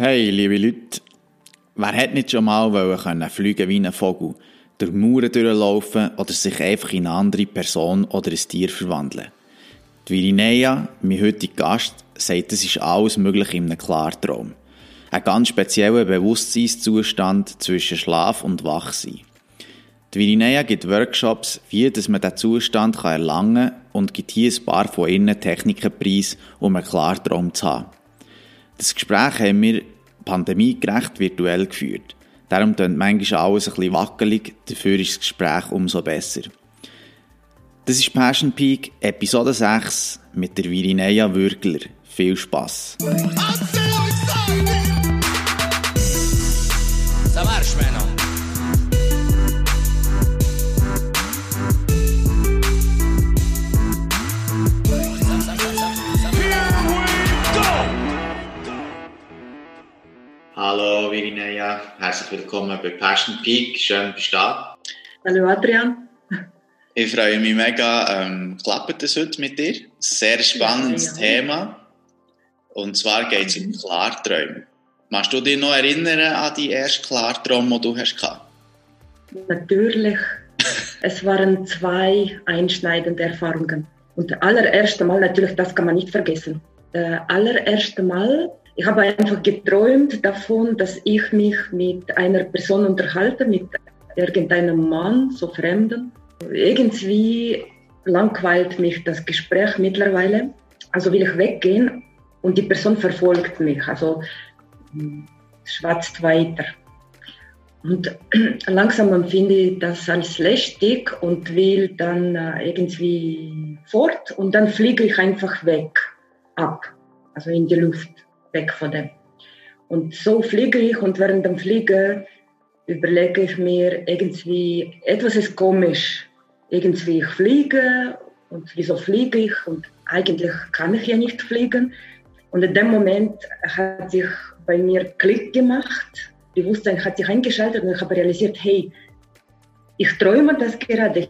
Hey, liebe Leute, wer hätte nicht schon mal wollen fliegen wie ein Vogel, durch Mauern durchlaufen oder sich einfach in eine andere Person oder ein Tier verwandeln? Die Virinea, mein heutiger Gast, sagt, es ist alles möglich in einem Klartraum. Ein ganz spezieller Bewusstseinszustand zwischen Schlaf und Wachsein. Die Virinea gibt Workshops, wie man diesen Zustand erlangen kann und gibt hier ein paar von ihren Techniken preis, um einen Klartraum zu haben. Das Gespräch haben wir pandemiegerecht virtuell geführt. Darum klingt manchmal alles ein bisschen wackelig, dafür ist das Gespräch umso besser. Das ist Passion Peak, Episode 6 mit der Virineia Würgler. Viel Spass! Hallo Virineia, herzlich willkommen bei Passion Peak. Schön, bist du da. Hallo Adrian. Ich freue mich mega. Ähm, klappt das heute mit dir? Sehr spannendes ja, ja. Thema. Und zwar geht es um mhm. Klarträume. Machst du dich noch erinnern an die erste Klartraum, die du hast Natürlich. es waren zwei einschneidende Erfahrungen. Und das allererste Mal, natürlich, das kann man nicht vergessen. Das allererste Mal ich habe einfach geträumt davon, dass ich mich mit einer Person unterhalte, mit irgendeinem Mann, so Fremden. Irgendwie langweilt mich das Gespräch mittlerweile. Also will ich weggehen und die Person verfolgt mich, also hm, schwatzt weiter. Und langsam empfinde ich das als lästig und will dann äh, irgendwie fort und dann fliege ich einfach weg, ab, also in die Luft weg von dem. Und so fliege ich und während dem Fliegen überlege ich mir irgendwie, etwas ist komisch. Irgendwie ich fliege und wieso fliege ich und eigentlich kann ich ja nicht fliegen. Und in dem Moment hat sich bei mir Klick gemacht, Bewusstsein hat sich eingeschaltet und ich habe realisiert, hey, ich träume das gerade, ich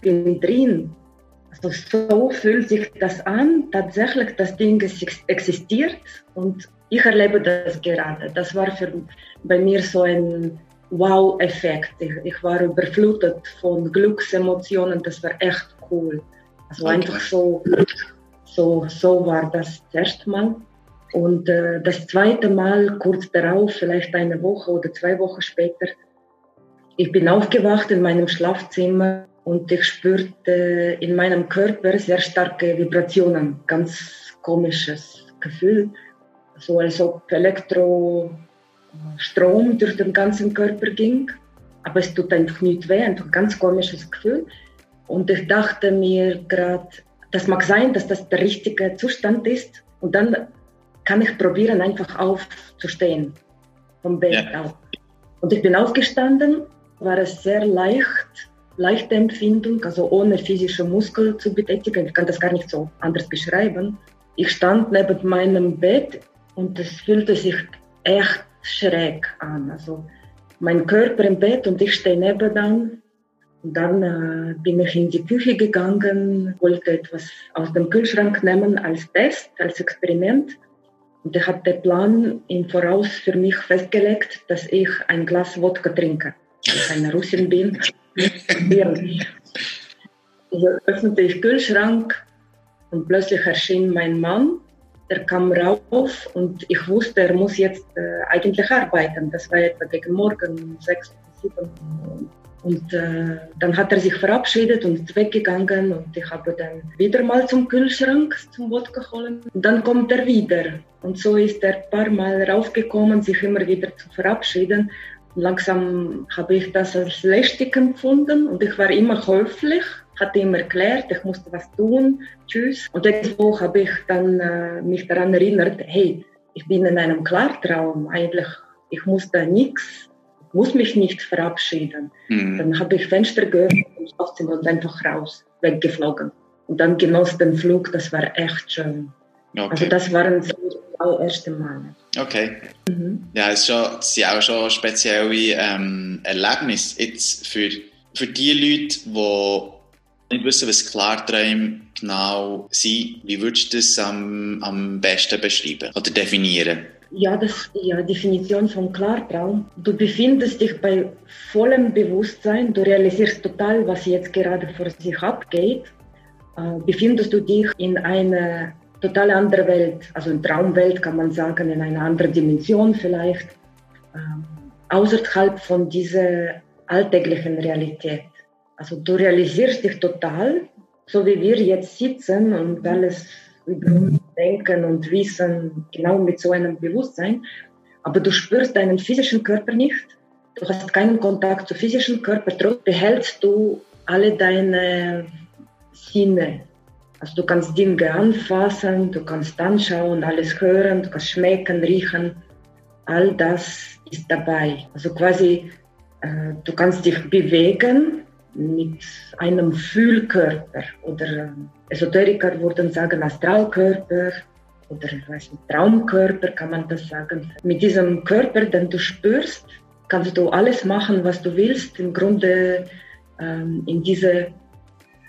bin drin. Also so fühlt sich das an, tatsächlich das Ding existiert und ich erlebe das gerade. Das war für, bei mir so ein Wow-Effekt. Ich, ich, war überflutet von Glücksemotionen, das war echt cool. Also okay. einfach so, so, so war das, das erste Mal. Und äh, das zweite Mal, kurz darauf, vielleicht eine Woche oder zwei Wochen später, ich bin aufgewacht in meinem Schlafzimmer und ich spürte in meinem Körper sehr starke Vibrationen, ganz komisches Gefühl, so als ob Elektrostrom durch den ganzen Körper ging, aber es tut einfach nicht weh, einfach ein ganz komisches Gefühl. Und ich dachte mir gerade, das mag sein, dass das der richtige Zustand ist und dann kann ich probieren, einfach aufzustehen vom Bett ja. auf. Und ich bin aufgestanden, war es sehr leicht, leichte Empfindung, also ohne physische Muskel zu betätigen. Ich kann das gar nicht so anders beschreiben. Ich stand neben meinem Bett und es fühlte sich echt schräg an. Also mein Körper im Bett und ich stehe nebenan. Und dann äh, bin ich in die Küche gegangen, wollte etwas aus dem Kühlschrank nehmen als Test, als Experiment. Und er hat den Plan im Voraus für mich festgelegt, dass ich ein Glas Wodka trinke. Ich eine Russin bin. Also öffnete ich Kühlschrank und plötzlich erschien mein Mann. Er kam rauf und ich wusste, er muss jetzt äh, eigentlich arbeiten. Das war etwa gegen Morgen, sechs, sieben. Und äh, dann hat er sich verabschiedet und ist weggegangen und ich habe dann wieder mal zum Kühlschrank zum Wodka holen. Und dann kommt er wieder. Und so ist er ein paar Mal raufgekommen, sich immer wieder zu verabschieden. Langsam habe ich das als lästig empfunden und ich war immer höflich, hatte ihm erklärt, ich musste was tun, tschüss. Und irgendwo habe ich dann äh, mich daran erinnert, hey, ich bin in einem Klartraum, eigentlich, ich muss da nichts, muss mich nicht verabschieden. Mhm. Dann habe ich Fenster geöffnet im Schlafzimmer und einfach raus, weggeflogen. Und dann genoss den Flug, das war echt schön. Okay. Also das waren so die ersten Male. Okay. Mhm. Ja, es sind auch schon spezielle ähm, Erlebnisse. Jetzt für, für die Leute, die nicht wissen, was Klarträume genau sind, wie würdest du das am, am besten beschreiben oder definieren? Ja, das ja Definition von Klartraum. Du befindest dich bei vollem Bewusstsein, du realisierst total, was jetzt gerade vor sich abgeht. Äh, befindest du dich in einer total andere Welt, also in Traumwelt kann man sagen, in einer anderen Dimension vielleicht, ähm, außerhalb von dieser alltäglichen Realität. Also du realisierst dich total, so wie wir jetzt sitzen und alles über uns denken und wissen, genau mit so einem Bewusstsein, aber du spürst deinen physischen Körper nicht, du hast keinen Kontakt zu physischen Körper, trotzdem behältst du alle deine Sinne, also du kannst Dinge anfassen, du kannst anschauen, alles hören, du kannst schmecken, riechen. All das ist dabei. Also quasi, äh, du kannst dich bewegen mit einem Fühlkörper oder äh, Esoteriker würden sagen Astralkörper oder weiß nicht, Traumkörper kann man das sagen. Mit diesem Körper, den du spürst, kannst du alles machen, was du willst. Im Grunde ähm, in diese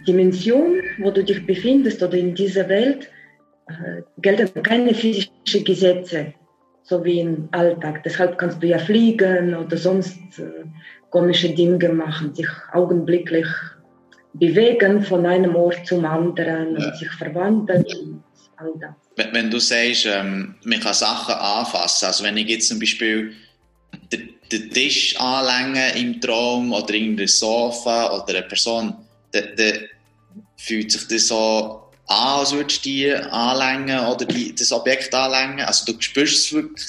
Dimension, wo du dich befindest oder in dieser Welt, äh, gelten keine physischen Gesetze, so wie im Alltag. Deshalb kannst du ja fliegen oder sonst äh, komische Dinge machen, sich augenblicklich bewegen von einem Ort zum anderen ja. und sich verwandeln und all das. Wenn, wenn du sagst, ähm, man kann Sachen anfassen, also wenn ich jetzt zum Beispiel den, den Tisch anlänge im Traum oder irgendein Sofa oder eine Person dann, dann fühlt sich das so an, als würdest du die anlängen oder die, das Objekt anlängen? Also du spürst es wirklich?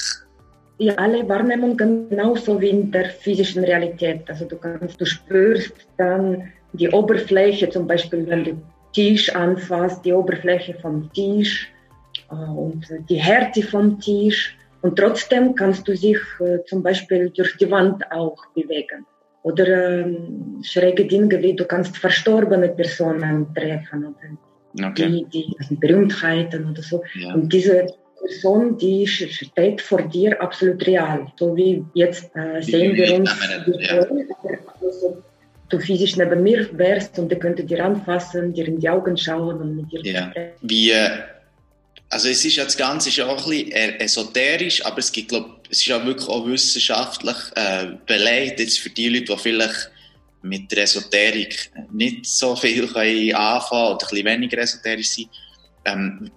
Ja, alle Wahrnehmungen genauso wie in der physischen Realität. Also du, kannst, du spürst dann die Oberfläche, zum Beispiel wenn du Tisch anfasst, die Oberfläche vom Tisch äh, und die Härte vom Tisch. Und trotzdem kannst du dich äh, zum Beispiel durch die Wand auch bewegen oder ähm, schräge Dinge wie du kannst verstorbene Personen treffen oder okay. die, die Berühmtheiten oder so. Ja. Und diese Person, die steht vor dir absolut real. So wie jetzt äh, sehen wir uns, ja. also, du physisch neben mir wärst und der könnte dir anfassen, dir in die Augen schauen und mit dir ja. sprechen. Wie, äh, also es ist ja das Ganze ist ja auch ein bisschen esoterisch, aber es gibt, glaube es ist ja wirklich auch wissenschaftlich äh, belegt, jetzt für die Leute, die vielleicht mit der Esoterik nicht so viel können anfangen oder ein bisschen weniger esoterisch sind. Ähm,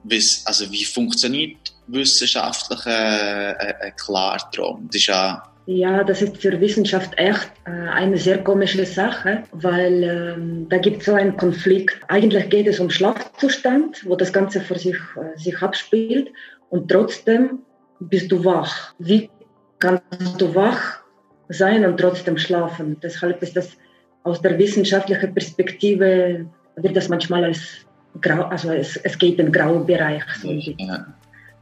also wie funktioniert wissenschaftlich äh, äh, ein Klartraum? Das ist ja ja, das ist für Wissenschaft echt äh, eine sehr komische Sache, weil ähm, da gibt es so einen Konflikt. Eigentlich geht es um Schlafzustand, wo das Ganze vor sich, äh, sich abspielt und trotzdem bist du wach. Wie kannst du wach sein und trotzdem schlafen? Deshalb ist das aus der wissenschaftlichen Perspektive, wird das manchmal als grau, also es, es geht in grauen Bereich. So ja.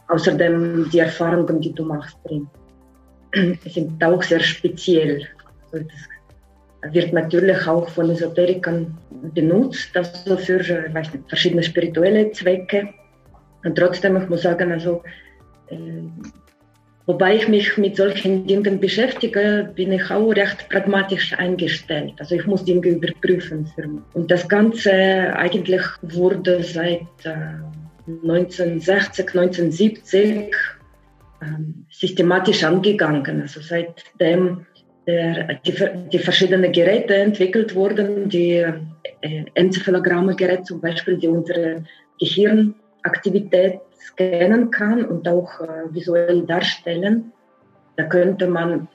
Außerdem die Erfahrungen, die du machst drin sind auch sehr speziell. Also das wird natürlich auch von Esoterikern benutzt, also für weiß nicht, verschiedene spirituelle Zwecke. Und trotzdem, ich muss sagen, also, wobei ich mich mit solchen Dingen beschäftige, bin ich auch recht pragmatisch eingestellt. Also ich muss Dinge überprüfen. Für mich. Und das Ganze eigentlich wurde seit äh, 1960, 1970 ähm, systematisch angegangen. Also seitdem der, die, die, verschiedenen Geräte entwickelt wurden, die äh, Enzephalogramme-Gerät zum Beispiel, die unsere Gehirnaktivität scannen kann und auch äh, visuell darstellen. Da könnte man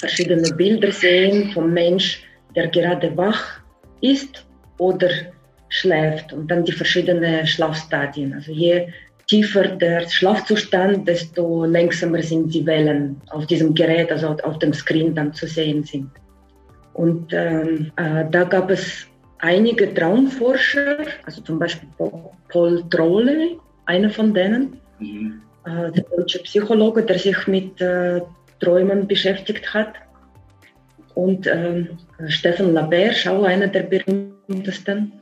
verschiedene Bilder sehen vom Mensch, der gerade wach ist oder schläft und dann die verschiedenen Schlafstadien. Also je tiefer der Schlafzustand, desto langsamer sind die Wellen auf diesem Gerät, also auf dem Screen dann zu sehen sind. Und ähm, äh, da gab es einige Traumforscher, also zum Beispiel Paul Trolle, einer von denen, mhm. äh, der deutsche Psychologe, der sich mit äh, Träumen beschäftigt hat. Und ähm, Stefan Labert, auch einer der berühmtesten.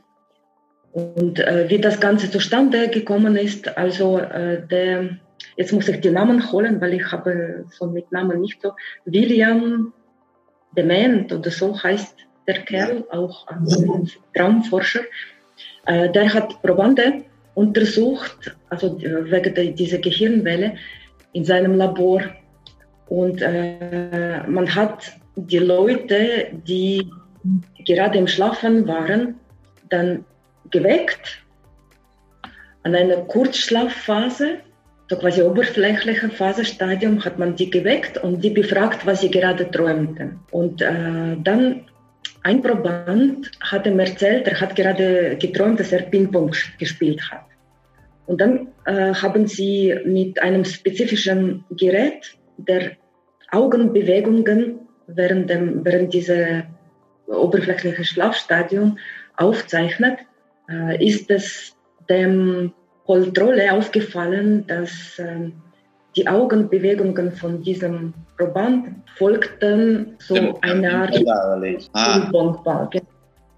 Und äh, wie das Ganze zustande gekommen ist, also äh, der, jetzt muss ich die Namen holen, weil ich habe so mit Namen nicht so, William Dement oder so heißt der Kerl, auch ein Traumforscher, äh, der hat Probande untersucht, also äh, wegen dieser Gehirnwelle, in seinem Labor. Und äh, man hat die Leute, die gerade im Schlafen waren, dann geweckt an einer Kurzschlafphase, so quasi oberflächliche Phasestadium, hat man die geweckt und die befragt, was sie gerade träumten. Und äh, dann ein Proband hat ihm erzählt, er hat gerade geträumt, dass er Ping-Pong gespielt hat. Und dann äh, haben sie mit einem spezifischen Gerät, der Augenbewegungen während, dem, während dieser oberflächlichen Schlafstadium aufzeichnet, äh, ist es dem Kontrolle aufgefallen, dass äh, die Augenbewegungen von diesem Proband folgten so einer Art ah.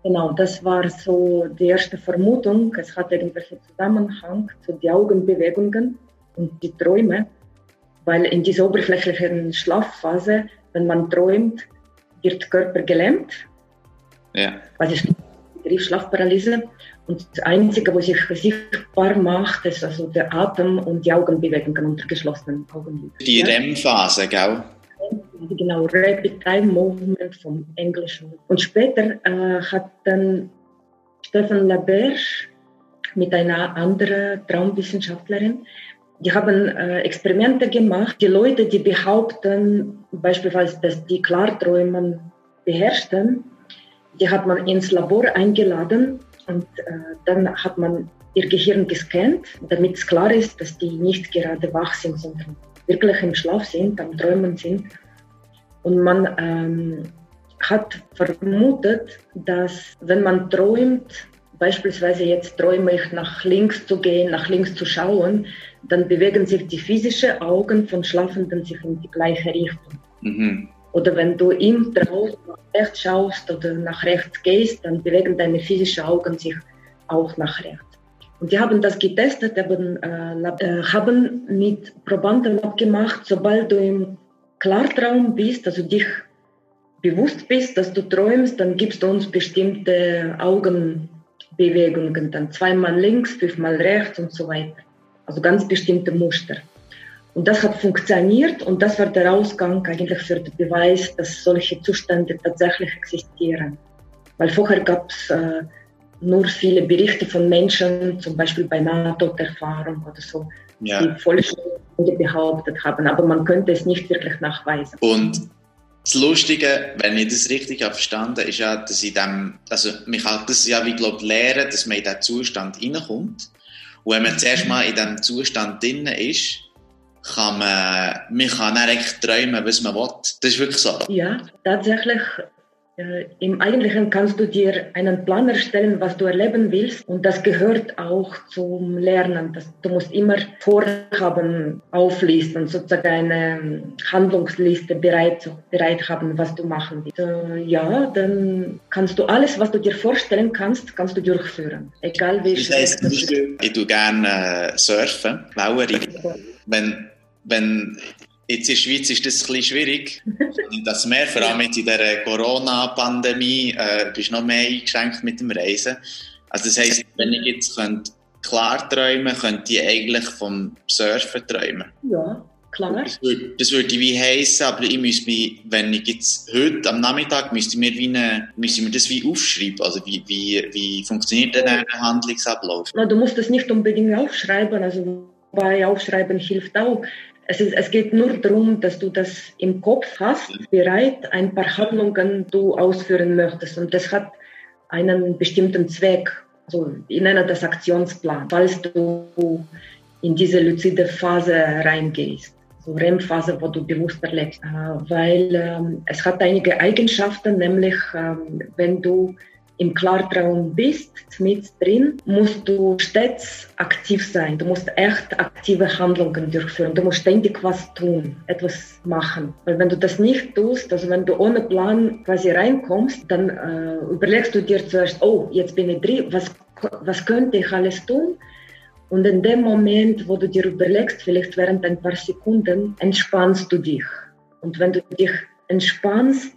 Genau, das war so die erste Vermutung. Es hat irgendwelchen Zusammenhang zu den Augenbewegungen und die Träume, weil in dieser oberflächlichen Schlafphase, wenn man träumt, wird der Körper gelähmt. Ja. Was ist Begriff Schlafparalyse? Und das Einzige, was sich sichtbar macht, ist also der Atem und die Augenbewegungen unter geschlossenen Augen. Die REM-Phase, gell? Genau, Rapid Eye Movement vom Englischen. Und später äh, hat dann Stefan Laberge mit einer anderen Traumwissenschaftlerin, die haben äh, Experimente gemacht. Die Leute, die behaupten, beispielsweise, dass die Klarträumen beherrschten, die hat man ins Labor eingeladen und äh, dann hat man ihr Gehirn gescannt, damit es klar ist, dass die nicht gerade wach sind, sondern wirklich im Schlaf sind, am Träumen sind. Und man ähm, hat vermutet, dass wenn man träumt, beispielsweise jetzt träume ich nach links zu gehen, nach links zu schauen, dann bewegen sich die physischen Augen von Schlafenden sich in die gleiche Richtung. Mhm. Oder wenn du im Traum nach rechts schaust oder nach rechts gehst, dann bewegen deine physischen Augen sich auch nach rechts. Und die haben das getestet, haben, äh, äh, haben mit Probanden abgemacht, sobald du im Klartraum bist, also dich bewusst bist, dass du träumst, dann gibst du uns bestimmte Augenbewegungen, dann zweimal links, fünfmal rechts und so weiter. Also ganz bestimmte Muster. Und das hat funktioniert und das war der Ausgang eigentlich für den Beweis, dass solche Zustände tatsächlich existieren. Weil vorher gab es äh, nur viele Berichte von Menschen, zum Beispiel bei NATO-Erfahrung oder so, ja. die vollständig behauptet haben, aber man könnte es nicht wirklich nachweisen. Und das Lustige, wenn ich das richtig habe verstanden ist ja, dass ich dem, also man kann das ja wie glaube lernen, dass man in diesen Zustand reinkommt. Und wenn man zuerst mal in diesem Zustand drin ist, kann man, man kann dann eigentlich träumen, was man will. Das ist wirklich so. Ja, tatsächlich äh, Im Eigentlichen kannst du dir einen Plan erstellen, was du erleben willst. Und das gehört auch zum Lernen. Das, du musst immer Vorhaben auflisten, sozusagen eine Handlungsliste bereit, bereit haben, was du machen willst. Äh, ja, dann kannst du alles, was du dir vorstellen kannst, kannst du durchführen. Egal wie das heißt, ich tue gerne äh, surfen, Wellen Wenn, wenn Jetzt in der Schweiz ist das ein bisschen schwierig. das mehr, vor allem jetzt in der Corona-Pandemie, äh, bist noch mehr eingeschränkt mit dem Reisen. Also das heisst, wenn ich jetzt könnte klar träumen könnte ich eigentlich vom Surfen träumen. Ja, klar. Das würde, das würde wie heißen, aber ich müsste mich, wenn ich jetzt heute am Nachmittag müsste mir wie eine, müsste mir das wie aufschreiben. Also wie, wie, wie funktioniert denn ein Handlungsablauf? Na, du musst es nicht unbedingt aufschreiben, also bei Aufschreiben hilft auch. Es, ist, es geht nur darum, dass du das im Kopf hast, bereit, ein paar Handlungen du ausführen möchtest. Und das hat einen bestimmten Zweck. Also ich nenne das Aktionsplan. Falls du in diese luzide Phase reingehst, so REM-Phase, wo du bewusst erlebst. Äh, weil ähm, es hat einige Eigenschaften, nämlich ähm, wenn du im Klartraum bist, mit drin, musst du stets aktiv sein. Du musst echt aktive Handlungen durchführen. Du musst ständig was tun, etwas machen. Weil wenn du das nicht tust, also wenn du ohne Plan quasi reinkommst, dann äh, überlegst du dir zuerst, oh, jetzt bin ich drin, was, was könnte ich alles tun? Und in dem Moment, wo du dir überlegst, vielleicht während ein paar Sekunden, entspannst du dich. Und wenn du dich entspannst,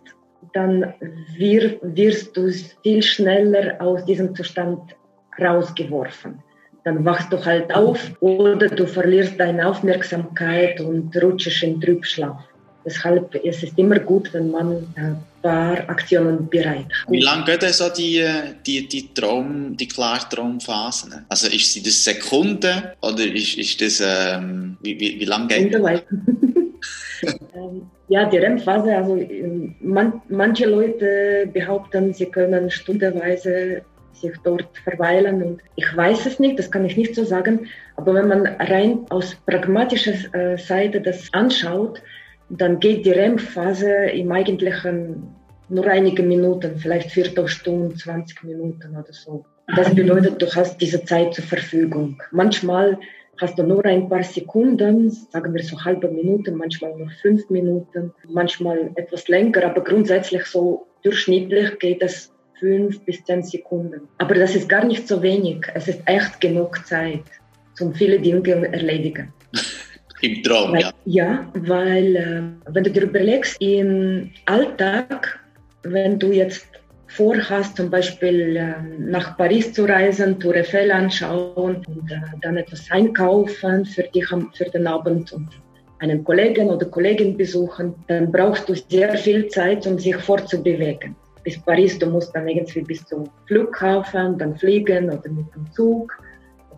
dann wir, wirst du viel schneller aus diesem Zustand rausgeworfen. dann wachst du halt auf oder du verlierst deine Aufmerksamkeit und rutschst in Trübschlaf. Deshalb ist es immer gut, wenn man ein paar Aktionen bereit hat. Wie lange geht so die, die, die, Traum, die Klartraumphasen? Also ist sie das Sekunden oder ist, ist das, ähm, wie, wie, wie lange geht das? Ähm, ja, die REM-Phase, also ähm, man, manche Leute behaupten, sie können stundenweise sich dort verweilen. Und ich weiß es nicht, das kann ich nicht so sagen. Aber wenn man rein aus pragmatischer äh, Seite das anschaut, dann geht die REM-Phase im Eigentlichen nur einige Minuten, vielleicht Viertelstunde, 20 Minuten oder so. Das bedeutet, du hast diese Zeit zur Verfügung. Manchmal hast du nur ein paar Sekunden, sagen wir so halbe Minute, manchmal nur fünf Minuten, manchmal etwas länger, aber grundsätzlich so durchschnittlich geht es fünf bis zehn Sekunden. Aber das ist gar nicht so wenig. Es ist echt genug Zeit, um viele Dinge erledigen. Im Traum, weil, ja. Ja, weil wenn du dir überlegst, im Alltag, wenn du jetzt vorhast, zum Beispiel äh, nach Paris zu reisen, Tour Eiffel anschauen und äh, dann etwas einkaufen für, dich, für den Abend und einen Kollegen oder Kollegin besuchen, dann brauchst du sehr viel Zeit, um sich fortzubewegen. Bis Paris, du musst dann irgendwie bis zum Flughafen, dann fliegen oder mit dem Zug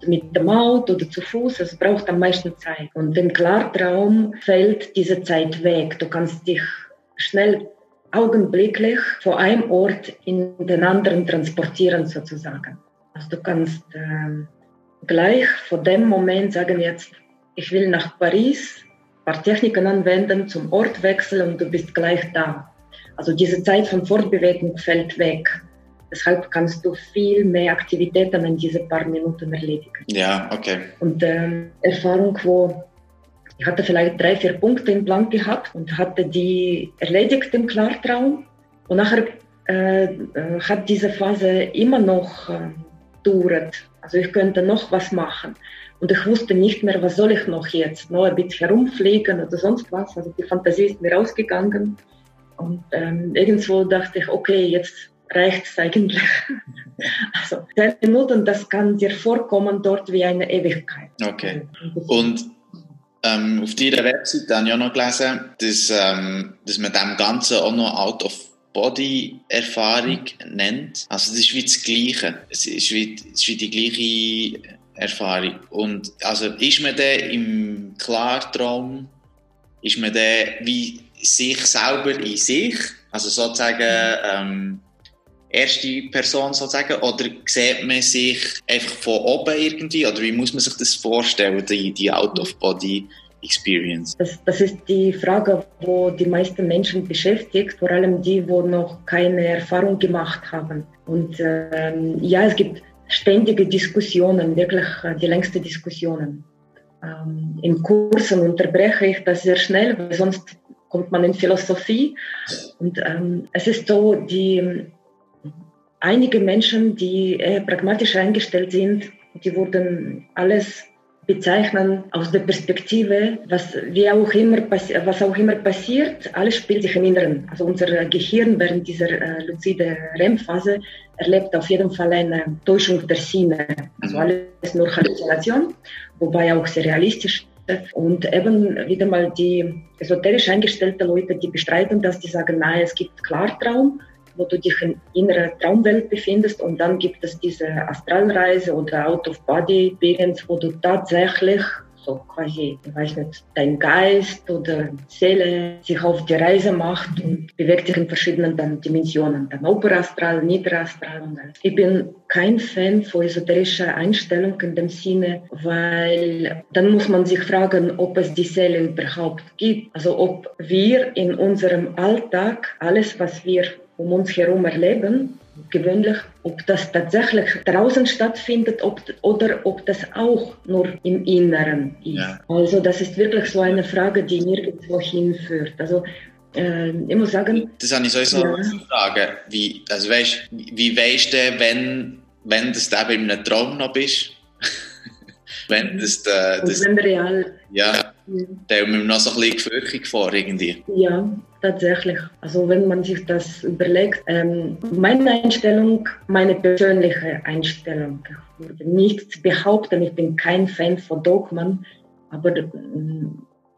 mit dem Auto oder zu Fuß, es braucht am meisten Zeit. Und im Klartraum fällt diese Zeit weg. Du kannst dich schnell augenblicklich von einem Ort in den anderen transportieren sozusagen. Also du kannst äh, gleich von dem Moment sagen jetzt, ich will nach Paris, ein paar Techniken anwenden, zum Ort wechseln und du bist gleich da. Also diese Zeit von Fortbewegung fällt weg. Deshalb kannst du viel mehr Aktivitäten in diese paar Minuten erledigen. Ja, okay. Und ähm, Erfahrung, wo ich hatte vielleicht drei, vier Punkte im Plan gehabt und hatte die erledigt im Klartraum. Und nachher äh, äh, hat diese Phase immer noch äh, dauert. Also ich könnte noch was machen. Und ich wusste nicht mehr, was soll ich noch jetzt? Noch ein bisschen herumfliegen oder sonst was. Also die Fantasie ist mir ausgegangen. Und ähm, irgendwo dachte ich, okay, jetzt reicht es eigentlich. Also zehn Minuten, das kann dir vorkommen dort wie eine Ewigkeit. Okay. Und ähm, auf deiner Website habe ich auch noch gelesen, dass, ähm, dass man dem Ganzen auch noch Out-of-Body-Erfahrung mhm. nennt. Also das ist wie das Gleiche. Es ist wie, es ist wie die gleiche Erfahrung. Und also ist man dann im Klartraum, ist man dann wie sich selber in sich, also sozusagen ähm, erste Person sozusagen? Oder sieht man sich einfach von oben irgendwie? Oder wie muss man sich das vorstellen, die, die Out-of-Body? Experience? Das, das, ist die Frage, wo die meisten Menschen beschäftigt, vor allem die, wo noch keine Erfahrung gemacht haben. Und ähm, ja, es gibt ständige Diskussionen, wirklich äh, die längste Diskussionen. Ähm, in Kursen unterbreche ich das sehr schnell, weil sonst kommt man in Philosophie. Und ähm, es ist so, die einige Menschen, die eher pragmatisch eingestellt sind, die wurden alles bezeichnen aus der Perspektive, was, wie auch immer, was auch immer passiert, alles spielt sich im Inneren. Also unser Gehirn während dieser äh, luzide REM-Phase erlebt auf jeden Fall eine Täuschung der Sinne. Also mhm. alles nur Halluzination, wobei auch sehr realistisch. Und eben wieder mal die esoterisch eingestellten Leute, die bestreiten das, die sagen, nein, es gibt Klartraum wo du dich in innerer Traumwelt befindest und dann gibt es diese Astralreise oder Out-of-Body-Experience, wo du tatsächlich so quasi, ich weiß nicht, dein Geist oder Seele sich auf die Reise macht und bewegt sich in verschiedenen dann Dimensionen, dann Oberastral, Niederastral. Und alles. Ich bin kein Fan von esoterischer Einstellung in dem Sinne, weil dann muss man sich fragen, ob es die Seele überhaupt gibt. Also ob wir in unserem Alltag alles, was wir um uns herum erleben, gewöhnlich, ob das tatsächlich draußen stattfindet ob, oder ob das auch nur im Inneren ist. Ja. Also das ist wirklich so eine Frage, die nirgendwo hinführt. Also äh, ich muss sagen... Das habe ich sowieso ja. fragen. Wie, also weißt, wie weißt du, wenn, wenn du eben in einem Traum noch bist? wenn das, äh, das, wenn real... Ja, da haben wir noch so ein bisschen Gefürchtung vor irgendwie. Ja, tatsächlich. Also wenn man sich das überlegt, ähm, meine Einstellung, meine persönliche Einstellung. Ich würde nicht behaupten, ich bin kein Fan von Dogmen, aber äh,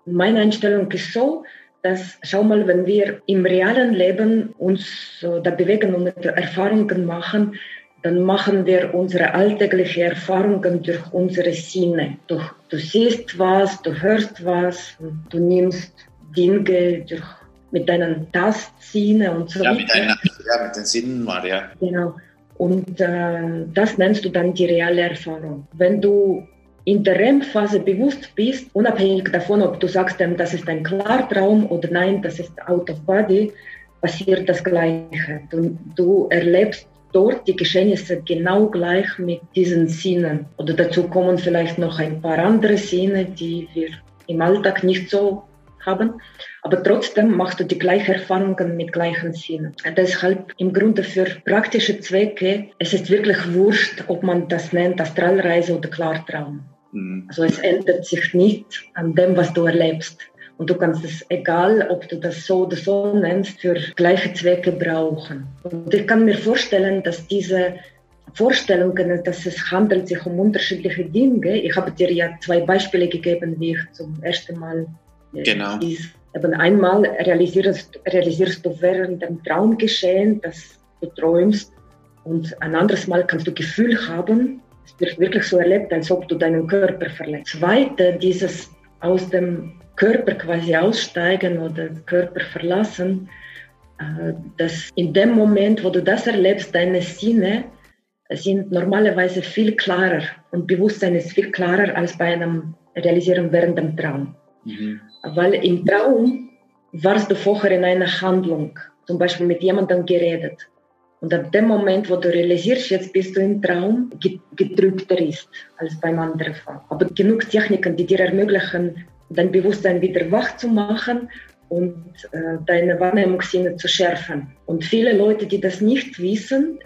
meine Einstellung ist so, dass, schau mal, wenn wir im realen Leben uns so da bewegen und Erfahrungen machen, dann machen wir unsere alltäglichen Erfahrungen durch unsere Sinne. Du, du siehst was, du hörst was, du nimmst Dinge durch, mit deinen Tastsinnen und so ja, Mit deinen, ja, mit den Sinnen war, ja. Genau. Und äh, das nennst du dann die reale Erfahrung. Wenn du in der REM-Phase bewusst bist, unabhängig davon, ob du sagst, das ist ein Klartraum oder nein, das ist out of body, passiert das Gleiche. Du, du erlebst dort die Geschehnisse genau gleich mit diesen Sinnen. Oder dazu kommen vielleicht noch ein paar andere Sinne, die wir im Alltag nicht so haben. Aber trotzdem machst du die gleichen Erfahrungen mit gleichen Sinnen. Deshalb im Grunde für praktische Zwecke, es ist wirklich wurscht, ob man das nennt Astralreise oder Klartraum. Mhm. Also es ändert sich nicht an dem, was du erlebst. Und du kannst es, egal ob du das so oder so nennst, für gleiche Zwecke brauchen. Und ich kann mir vorstellen, dass diese Vorstellungen, dass es handelt sich um unterschiedliche Dinge. Ich habe dir ja zwei Beispiele gegeben, wie ich zum ersten Mal genau. dies, eben einmal realisierst, realisierst du während dem Traumgeschehen, dass du träumst und ein anderes Mal kannst du Gefühl haben, es wird wirklich so erlebt, als ob du deinen Körper verletzt. Zweite, dieses aus dem Körper quasi aussteigen oder Körper verlassen, äh, dass in dem Moment, wo du das erlebst, deine Sinne sind normalerweise viel klarer und Bewusstsein ist viel klarer als bei einem Realisieren während dem Traum. Mhm. Weil im Traum warst du vorher in einer Handlung, zum Beispiel mit jemandem geredet. Und ab dem Moment, wo du realisierst, jetzt bist du im Traum, gedrückter ist als beim anderen Fall. Aber genug Techniken, die dir ermöglichen, dein Bewusstsein wieder wach zu machen und äh, deine Wahrnehmungssinne zu schärfen. Und viele Leute, die das nicht wissen,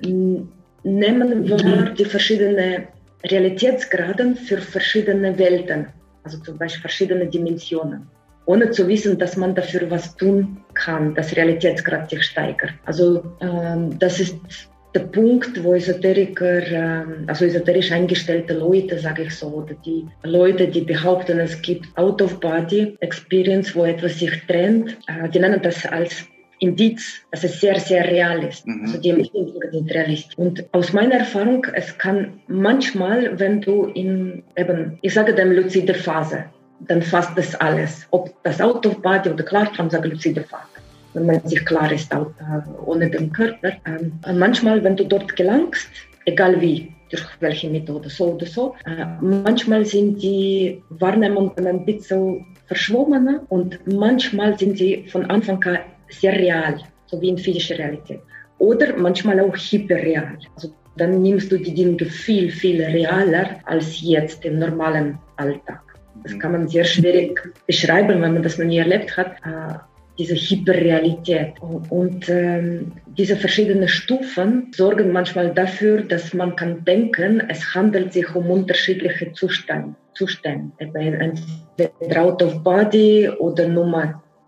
nehmen wahr die verschiedenen Realitätsgraden für verschiedene Welten, also zum Beispiel verschiedene Dimensionen, ohne zu wissen, dass man dafür was tun kann, dass Realitätsgrad sich steigert. Also ähm, das ist der Punkt, wo Esoteriker, ähm, also esoterisch eingestellte Leute, sage ich so, oder die Leute, die behaupten, es gibt Out-of-Body-Experience, wo etwas sich trennt, äh, die nennen das als Indiz, dass es sehr, sehr real ist. Mhm. Also die Empfindungen sind realistisch. Und aus meiner Erfahrung, es kann manchmal, wenn du in eben, ich sage dem luzide Phase, dann fasst das alles. Ob das Out-of-Body oder Klartraum, sage luzide Phase wenn man sich klar ist, auch ohne den Körper. Ähm, manchmal, wenn du dort gelangst, egal wie, durch welche Methode, so oder so, äh, manchmal sind die Wahrnehmungen ein bisschen verschwommener und manchmal sind sie von Anfang an sehr real, so wie in physischer Realität. Oder manchmal auch hyperreal. Also dann nimmst du die Dinge viel, viel realer als jetzt im normalen Alltag. Das kann man sehr schwierig beschreiben, wenn man das noch nie erlebt hat. Äh, diese Hyperrealität. Und ähm, diese verschiedenen Stufen sorgen manchmal dafür, dass man kann denken, es handelt sich um unterschiedliche Zustände. Zustände. Entweder out of body oder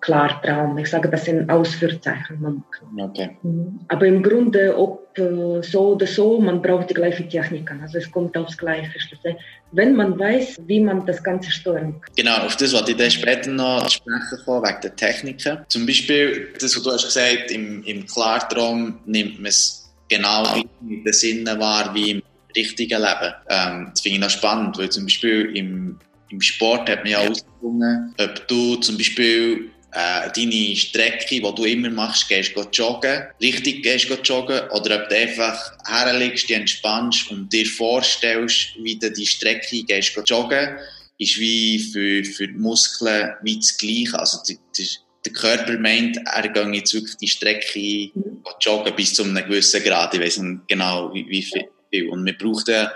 nur Klartraum. Ich sage das in Ausführungszeichen. Okay. Mhm. Aber im Grunde, ob äh, so oder so, man braucht die gleiche Technik. Also es kommt aufs Gleiche. Wenn man weiß, wie man das Ganze steuern kann. Genau, auf das wollte ich dann später noch sprechen von, wegen der Techniken. Zum Beispiel, das, was du hast gesagt, im, im Klartraum nimmt man es genau mit den Sinnen wahr wie im richtigen Leben. Ähm, das finde ich noch spannend, weil zum Beispiel im, im Sport hat man ja ausgefunden, ob du zum Beispiel äh, deine Strecke, die du immer machst, gehst du joggen, richtig gehst du joggen, oder ob du einfach herlegst, dich entspannst und dir vorstellst, wie du die Strecke gehst du joggen, ist wie für, für die Muskeln wie das Gleiche. Also, die, der Körper meint, er gehe jetzt wirklich die Strecke mhm. joggen bis zu einem gewissen Grad. Ich weiß nicht genau, wie, wie viel. Und wir brauchen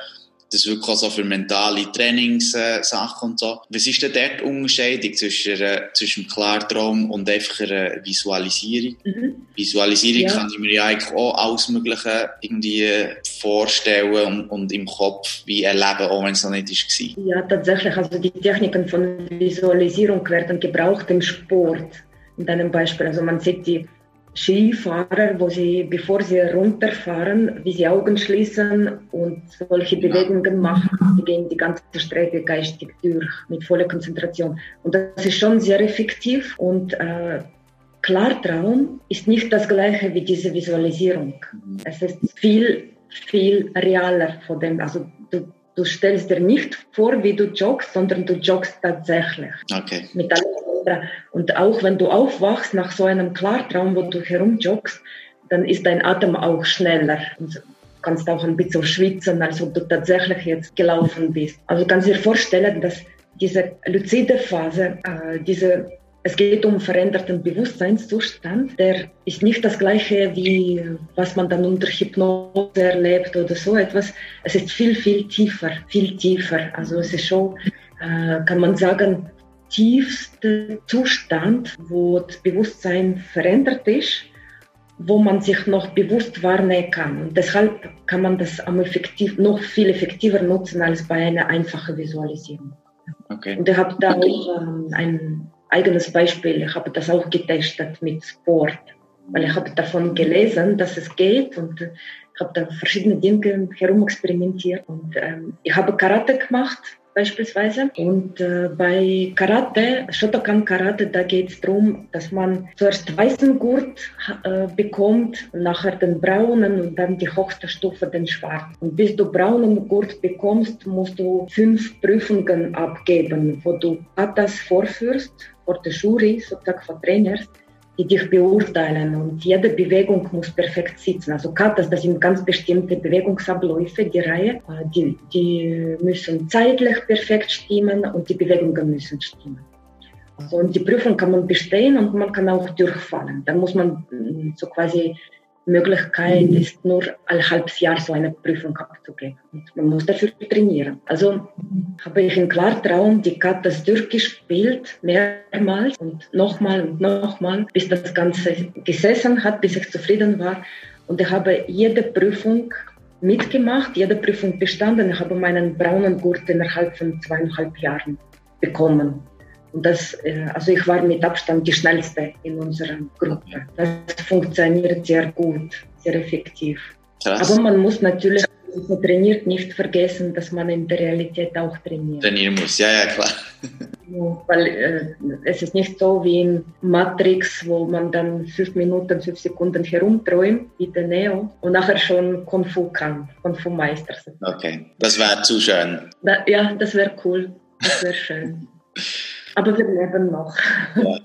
das wirklich auch so für mentale Trainingssachen und so. Was ist denn dort die Unterscheidung zwischen, äh, zwischen Klartraum und einfach einer Visualisierung? Mhm. Visualisierung ja. kann ich mir ja eigentlich auch alles Mögliche irgendwie vorstellen und, und im Kopf wie erleben, auch wenn es noch nicht war. Ja, tatsächlich. Also die Techniken von Visualisierung werden gebraucht im Sport. in deinem Beispiel. Also man sieht die Skifahrer, wo sie, bevor sie runterfahren, wie sie Augen schließen und solche Bewegungen machen. Sie gehen die ganze Strecke geistig durch mit voller Konzentration. Und das ist schon sehr effektiv und äh, Klartraum ist nicht das gleiche wie diese Visualisierung. Mhm. Es ist viel, viel realer von dem. Also du, du stellst dir nicht vor, wie du joggst, sondern du joggst tatsächlich. Okay. Mit allem und auch wenn du aufwachst nach so einem Klartraum, wo du herumjoggst, dann ist dein Atem auch schneller. Und du kannst auch ein bisschen schwitzen, als ob du tatsächlich jetzt gelaufen bist. Also kannst dir vorstellen, dass diese luzide Phase, äh, diese es geht um veränderten Bewusstseinszustand. Der ist nicht das gleiche wie was man dann unter Hypnose erlebt oder so etwas. Es ist viel, viel tiefer, viel tiefer. Also es ist schon, äh, kann man sagen, tiefster Zustand, wo das Bewusstsein verändert ist, wo man sich noch bewusst wahrnehmen kann. Und deshalb kann man das am effektiv, noch viel effektiver nutzen als bei einer einfachen Visualisierung. Okay. Und ich habe da auch ähm, ein eigenes Beispiel. Ich habe das auch getestet mit Sport, weil ich habe davon gelesen, dass es geht und ich habe da verschiedene Dinge herumexperimentiert. Und ähm, ich habe Karate gemacht beispielsweise. Und äh, bei Karate, Shotokan Karate, da geht es darum, dass man zuerst weißen Gurt äh, bekommt, nachher den braunen und dann die höchste Stufe den schwarzen. Und bis du braunen Gurt bekommst, musst du fünf Prüfungen abgeben, wo du Katas vorführst vor der Jury, sozusagen von Trainers, die dich beurteilen und jede Bewegung muss perfekt sitzen. Also Katas, das sind ganz bestimmte Bewegungsabläufe, die Reihe, äh, die, die müssen zeitlich perfekt stimmen und die Bewegungen müssen stimmen. Also, und die Prüfung kann man bestehen und man kann auch durchfallen. Dann muss man mm, so quasi Möglichkeit ist nur ein halbes Jahr so eine Prüfung abzugeben. Und man muss dafür trainieren. Also habe ich im Klartraum die Katas durchgespielt, mehrmals und nochmal und nochmal, bis das Ganze gesessen hat, bis ich zufrieden war. Und ich habe jede Prüfung mitgemacht, jede Prüfung bestanden. Ich habe meinen braunen Gurt innerhalb von zweieinhalb Jahren bekommen. Und das, äh, also ich war mit Abstand die schnellste in unserer Gruppe. Das funktioniert sehr gut, sehr effektiv. Krass. Aber man muss natürlich, wenn man trainiert, nicht vergessen, dass man in der Realität auch trainiert. Trainieren muss, ja, ja, klar. weil äh, es ist nicht so wie in Matrix, wo man dann fünf Minuten, fünf Sekunden herumträumt, wie der Neo, und nachher schon Kung Fu kann, Kung Fu Meister. Okay, das wäre zu schön. Da, ja, das wäre cool, das wäre schön. Aber wir leben noch. Ja.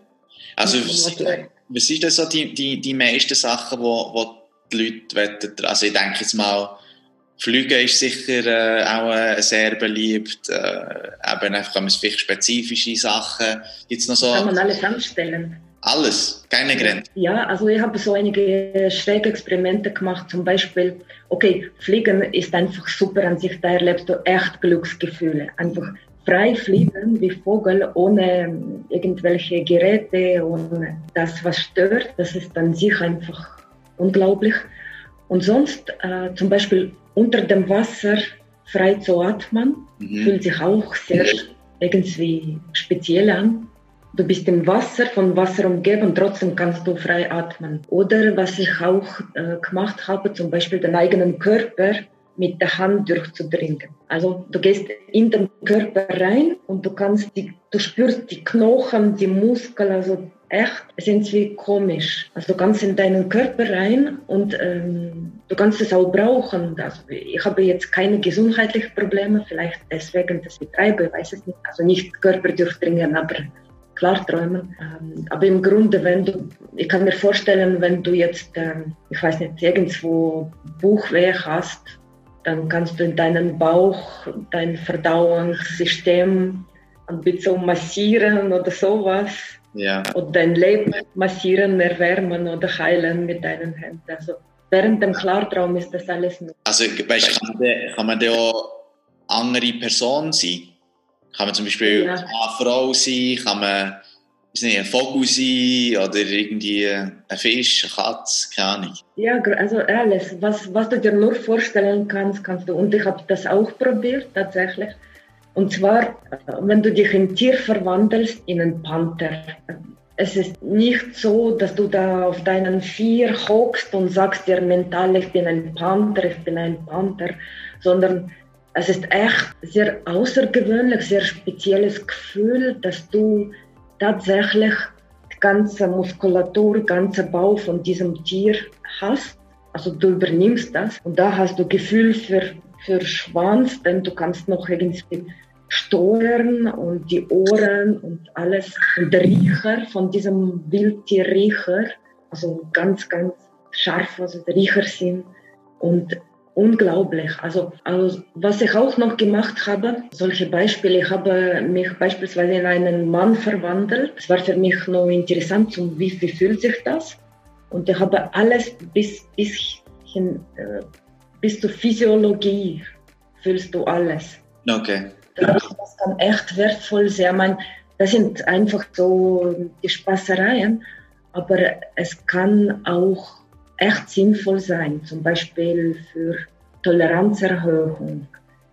Also, was, ist das so die, die, die meisten Sachen, wo, wo die Leute wollen? Also, ich denke jetzt mal, Fliegen ist sicher äh, auch äh, sehr beliebt. Äh, eben einfach vielleicht spezifische Sachen. Gibt's noch so? Kann man alles anstellen. Alles, keine Grenzen. Ja, also ich habe so einige schräge Experimente gemacht. Zum Beispiel, okay, Fliegen ist einfach super an sich, da erlebst du echt Glücksgefühle. Einfach frei fliegen wie Vogel ohne irgendwelche Geräte und das, was stört, das ist an sich einfach unglaublich. Und sonst äh, zum Beispiel unter dem Wasser frei zu atmen, mhm. fühlt sich auch sehr irgendwie speziell an. Du bist im Wasser, von Wasser umgeben, trotzdem kannst du frei atmen. Oder was ich auch äh, gemacht habe, zum Beispiel den eigenen Körper mit der Hand durchzudringen. Also du gehst in den Körper rein und du kannst die, du spürst die Knochen, die Muskeln, also echt sind wie komisch. Also du kannst in deinen Körper rein und ähm, du kannst es auch brauchen. Also ich habe jetzt keine gesundheitlichen Probleme, vielleicht deswegen das betreibe, weiß es nicht. Also nicht Körper durchdringen, aber klar träumen. Ähm, aber im Grunde, wenn du, ich kann mir vorstellen, wenn du jetzt, ähm, ich weiß nicht, irgendwo Buchweh hast, dann kannst du in deinen Bauch, dein Verdauungssystem ein bisschen massieren oder sowas. Ja. Und dein Leben massieren, erwärmen oder heilen mit deinen Händen. Also während dem Klartraum ist das alles nur. Also weißt, kann, man, kann man da auch andere Person sein? Kann man zum Beispiel ja. eine Frau sein? Kann man ist nicht, ein Vogel sein oder irgendwie ein Fisch, eine Katze, keine Ahnung. Ja, also alles, was, was du dir nur vorstellen kannst, kannst du. Und ich habe das auch probiert, tatsächlich. Und zwar, wenn du dich in Tier verwandelst, in einen Panther. es ist nicht so, dass du da auf deinen Vier hockst und sagst dir mental, ich bin ein Panther, ich bin ein Panther, sondern es ist echt sehr außergewöhnlich, sehr spezielles Gefühl, dass du tatsächlich die ganze Muskulatur, ganze Bau von diesem Tier hast. Also du übernimmst das und da hast du Gefühl für, für Schwanz, denn du kannst noch irgendwie steuern und die Ohren und alles. Und der Riecher von diesem Wildtierriecher, also ganz, ganz scharf, also der Riecher sind und unglaublich. Also, also was ich auch noch gemacht habe, solche Beispiele, ich habe mich beispielsweise in einen Mann verwandelt. Es war für mich noch interessant, wie, wie fühlt sich das? Und ich habe alles bis, bis, hin, äh, bis zur Physiologie fühlst du alles. Okay. Das, das kann echt wertvoll sein. Man, das sind einfach so die Spaßereien, aber es kann auch echt sinnvoll sein, zum Beispiel für Toleranzerhöhung.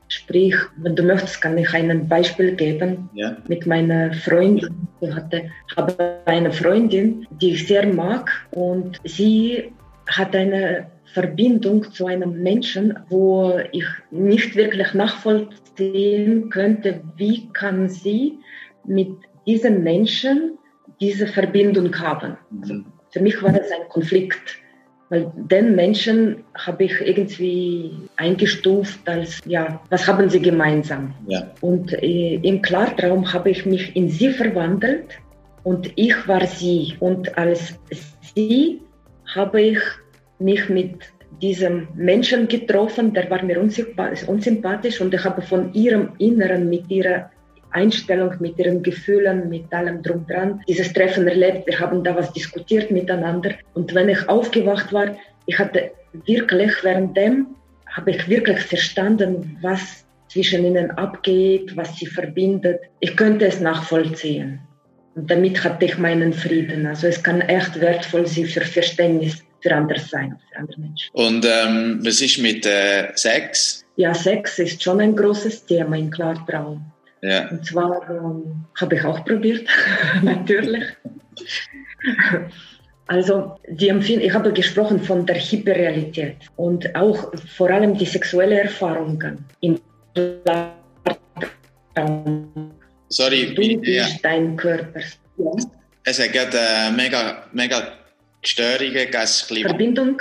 Sprich, wenn du möchtest, kann ich ein Beispiel geben ja. mit meiner Freundin. Ich hatte, habe eine Freundin, die ich sehr mag und sie hat eine Verbindung zu einem Menschen, wo ich nicht wirklich nachvollziehen könnte, wie kann sie mit diesem Menschen diese Verbindung haben. Mhm. Für mich war das ein Konflikt, weil den Menschen habe ich irgendwie eingestuft als, ja, was haben sie gemeinsam? Ja. Und äh, im Klartraum habe ich mich in sie verwandelt und ich war sie. Und als sie habe ich mich mit diesem Menschen getroffen, der war mir unsympathisch und ich habe von ihrem Inneren, mit ihrer Einstellung, mit ihren Gefühlen, mit allem drum dran, dieses Treffen erlebt. Wir haben da was diskutiert miteinander. Und wenn ich aufgewacht war, ich hatte wirklich währenddem, habe ich wirklich verstanden, was zwischen ihnen abgeht, was sie verbindet. Ich könnte es nachvollziehen. Und damit hatte ich meinen Frieden. Also es kann echt wertvoll sein für Verständnis für andere sein, für andere Menschen. Und ähm, was ist mit äh, Sex? Ja, Sex ist schon ein großes Thema im Klartraum. Ja. Und zwar ähm, habe ich auch probiert, natürlich. Also die Empfindung, ich habe gesprochen von der Hyperrealität und auch vor allem die sexuelle Erfahrungen im Klartraum. Sorry, du bist ja. dein Körper. Ja. Es hat äh, mega, mega Störungen gegeben. Verbindung.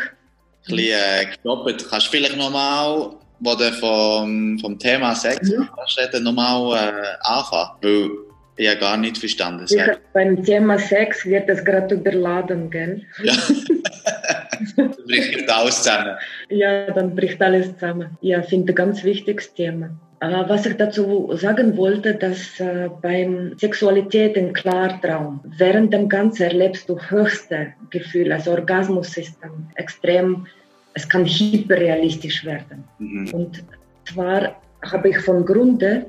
Ein bisschen äh, gestoppt. Kannst du vielleicht nochmal, wo du vom, vom Thema Sex mhm. nochmal äh, anfangen? Weil ich habe gar nicht verstanden. Ich, beim Thema Sex wird es gerade überladen, gell? Ja. dann bricht alles zusammen. Ja, dann bricht alles zusammen. Ja, ich finde ein ganz wichtiges Thema. Äh, was ich dazu sagen wollte, dass äh, beim Sexualität im Klartraum während dem Ganzen erlebst du höchste Gefühle. Also Orgasmus ist dann extrem, es kann hyperrealistisch werden. Mhm. Und zwar habe ich von Grunde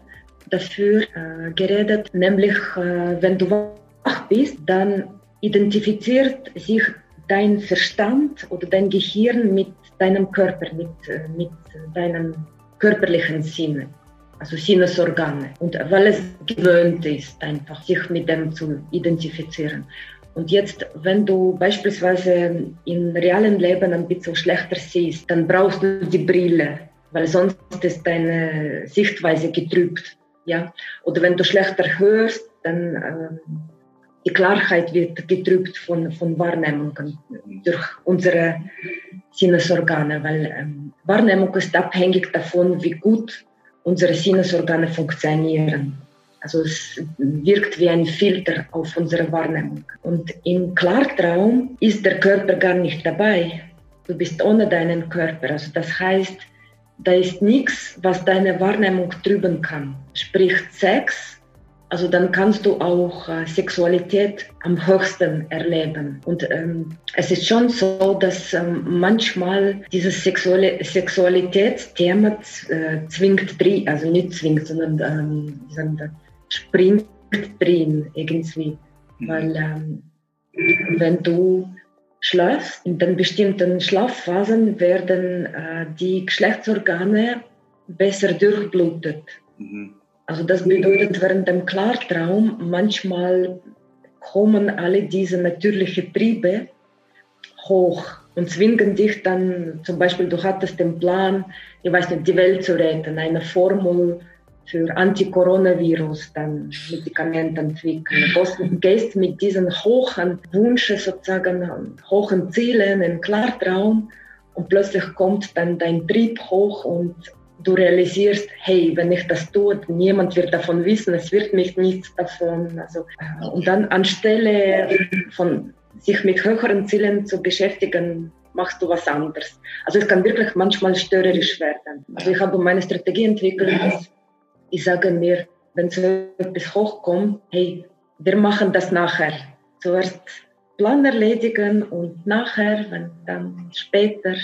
dafür äh, geredet, nämlich äh, wenn du wach bist, dann identifiziert sich dein Verstand oder dein Gehirn mit deinem Körper, mit, äh, mit deinen körperlichen Sinnen also Sinnesorgane. Und weil es gewöhnt ist, einfach sich mit dem zu identifizieren. Und jetzt, wenn du beispielsweise im realen Leben ein bisschen schlechter siehst, dann brauchst du die Brille, weil sonst ist deine Sichtweise getrübt. Ja? Oder wenn du schlechter hörst, dann äh, die Klarheit wird getrübt von, von Wahrnehmungen durch unsere Sinnesorgane, weil ähm, Wahrnehmung ist abhängig davon, wie gut unsere Sinnesorgane funktionieren. Also es wirkt wie ein Filter auf unsere Wahrnehmung. Und im Klartraum ist der Körper gar nicht dabei. Du bist ohne deinen Körper. Also das heißt, da ist nichts, was deine Wahrnehmung trüben kann. Sprich Sex also dann kannst du auch äh, Sexualität am höchsten erleben. Und ähm, es ist schon so, dass ähm, manchmal dieses sexuelle Sexualitätsthema äh, zwingt also nicht zwingt, sondern ähm, springt drin irgendwie. Mhm. Weil ähm, wenn du schläfst, in den bestimmten Schlafphasen werden äh, die Geschlechtsorgane besser durchblutet. Mhm. Also das bedeutet, während dem Klartraum manchmal kommen alle diese natürlichen Triebe hoch und zwingen dich dann, zum Beispiel, du hattest den Plan, ich weiß nicht, die Welt zu retten, eine Formel für Anti-Coronavirus, dann Medikamente entwickeln. Du gehst mit diesen hohen Wünschen, sozusagen, hohen Zielen in Klartraum und plötzlich kommt dann dein Trieb hoch und du realisierst, hey, wenn ich das tue, niemand wird davon wissen, es wird mich nichts davon. Also, äh, und dann anstelle von sich mit höheren Zielen zu beschäftigen, machst du was anderes. Also es kann wirklich manchmal störerisch werden. Also ich habe meine Strategie entwickelt, dass ich sage mir, wenn so etwas hochkommt, hey, wir machen das nachher. Zuerst Plan erledigen und nachher, wenn dann später.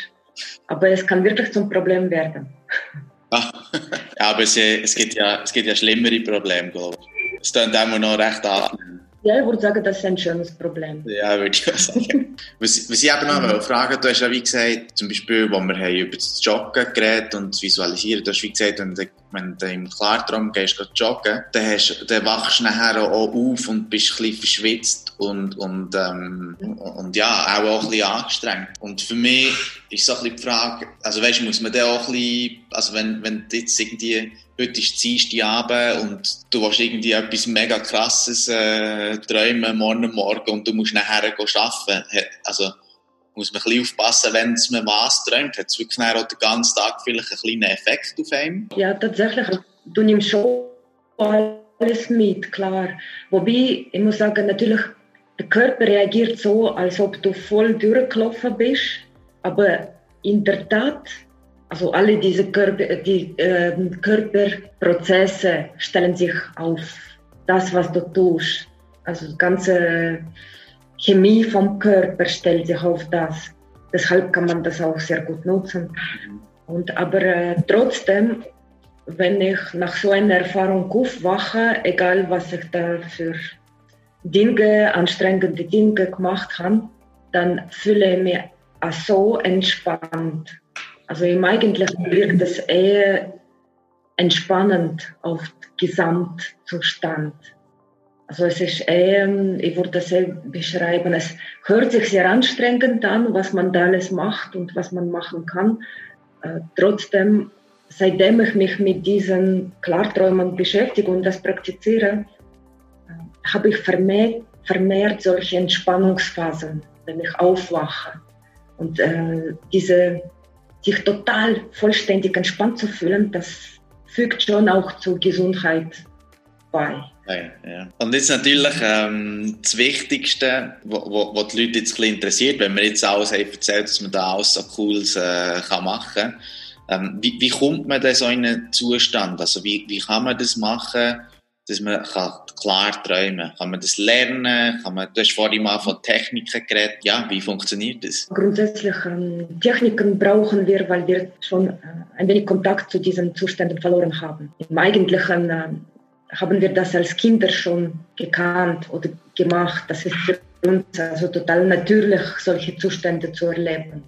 Aber es kann wirklich zum Problem werden. Ja, aber es, es, gibt ja, es gibt ja schlimmere Probleme, glaube ich. Es klingt immer noch recht an. Ja, ich würde sagen, das ist ein schönes Problem. Ja, würde ich auch sagen. was, was ich eben noch mhm. fragen du hast ja wie gesagt, zum Beispiel, wo wir haben über das Joggen geredet und das Visualisieren, du hast wie gesagt, wenn du, wenn du im Klartraum gehst, joggen, dann, hast, dann wachst du nachher auch auf und bist ein bisschen verschwitzt und, und, ähm, und ja, auch, ein bisschen angestrengt. Und für mich ist so ein bisschen die Frage, also weißt du, muss man da auch ein bisschen, also wenn, wenn du jetzt irgendwie heute ist Dienstag Abend und du willst irgendwie etwas mega krasses äh, träumen, morgen Morgen und du musst nachher arbeiten. Also muss man ein bisschen aufpassen, wenn man was träumt. Hat es wirklich auch den ganzen Tag vielleicht einen kleinen Effekt auf einen? Ja, tatsächlich. Du nimmst schon alles mit, klar. Wobei, ich muss sagen, natürlich, der Körper reagiert so, als ob du voll durchgelaufen bist. Aber in der Tat also alle diese Körper, die, äh, Körperprozesse stellen sich auf das, was du tust. Also die ganze Chemie vom Körper stellt sich auf das. Deshalb kann man das auch sehr gut nutzen. Und aber äh, trotzdem, wenn ich nach so einer Erfahrung aufwache, egal was ich da für Dinge, anstrengende Dinge gemacht habe, dann fühle ich mich so entspannt also im Eigentlichen wirkt es eher entspannend auf den Gesamtzustand. Also es ist eher, ich würde sehr beschreiben, es hört sich sehr anstrengend an, was man da alles macht und was man machen kann. Äh, trotzdem, seitdem ich mich mit diesen Klarträumen beschäftige und das praktiziere, äh, habe ich vermehrt, vermehrt solche Entspannungsphasen, wenn ich aufwache. Und äh, diese sich total vollständig entspannt zu fühlen, das fügt schon auch zur Gesundheit bei. Ja, ja. Und jetzt natürlich ähm, das Wichtigste, was die Leute jetzt ein interessiert, wenn man jetzt alles erzählt, dass man da alles so Cooles äh, kann machen kann. Ähm, wie, wie kommt man denn so in einen Zustand? Also wie, wie kann man das machen, dass man kann klar träumen kann? man das lernen? Kann man, du hast vorhin mal von Techniken geredet. Ja, wie funktioniert das? Grundsätzlich ähm, Techniken brauchen wir, weil wir schon äh, ein wenig Kontakt zu diesen Zuständen verloren haben. Im Eigentlichen äh, haben wir das als Kinder schon gekannt oder gemacht. Das ist für uns also total natürlich, solche Zustände zu erleben.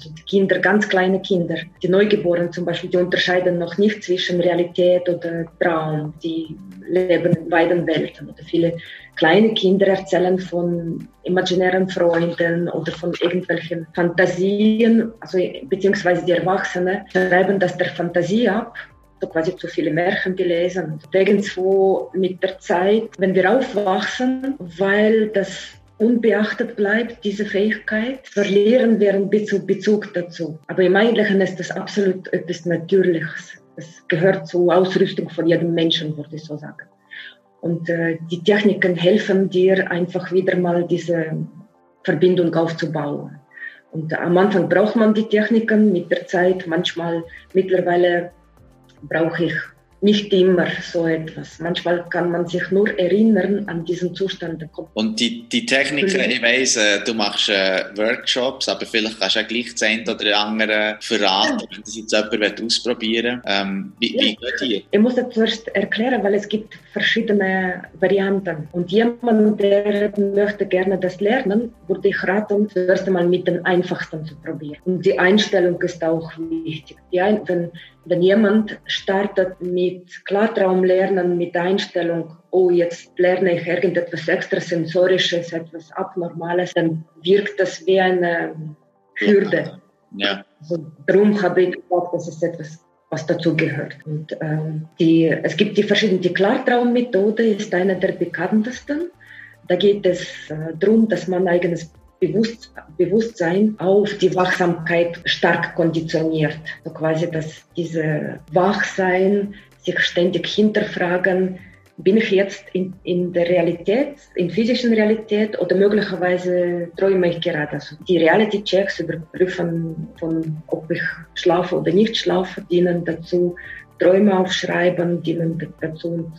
Also die Kinder, ganz kleine Kinder, die Neugeborenen zum Beispiel, die unterscheiden noch nicht zwischen Realität oder Traum. Die leben in beiden Welten. Oder viele kleine Kinder erzählen von imaginären Freunden oder von irgendwelchen Fantasien, also beziehungsweise die Erwachsenen schreiben das der Fantasie ab so quasi zu viele Märchen gelesen. Irgendwo mit der Zeit, wenn wir aufwachsen, weil das unbeachtet bleibt, diese Fähigkeit, verlieren wir einen Bezug dazu. Aber im Eigentlichen ist das absolut etwas Natürliches. Es gehört zur Ausrüstung von jedem Menschen, würde ich so sagen. Und äh, die Techniken helfen dir einfach wieder mal diese Verbindung aufzubauen. Und am Anfang braucht man die Techniken mit der Zeit. Manchmal, mittlerweile brauche ich nicht immer so etwas. Manchmal kann man sich nur erinnern an diesen Zustand. Und die, die Techniker, ich weiss, äh, du machst äh, Workshops, aber vielleicht kannst du auch gleich das eine oder andere verraten, wenn das jetzt jemand ausprobieren will. Ähm, wie, ja. wie geht die? Ich muss das zuerst erklären, weil es gibt verschiedene Varianten. Und jemand, der möchte gerne das lernen, würde ich raten, zuerst einmal mit den einfachsten zu probieren. Und die Einstellung ist auch wichtig. Die ein, wenn, wenn jemand startet mit mit Klartraum lernen, mit der Einstellung, oh, jetzt lerne ich irgendetwas Extrasensorisches, etwas Abnormales, dann wirkt das wie eine Hürde. Ja. Also, darum habe ich gesagt, das ist etwas was dazu gehört. Und, ähm, die, es gibt die verschiedene die Klartraummethode, ist eine der bekanntesten. Da geht es äh, darum, dass man eigenes Bewusst, Bewusstsein auf die Wachsamkeit stark konditioniert. So quasi, dass diese Wachsein sich ständig hinterfragen, bin ich jetzt in, in der Realität, in physischen Realität oder möglicherweise träume ich gerade. Also die Reality-Checks überprüfen, von, ob ich schlafe oder nicht schlafe, dienen dazu. Träume aufschreiben, dienen dazu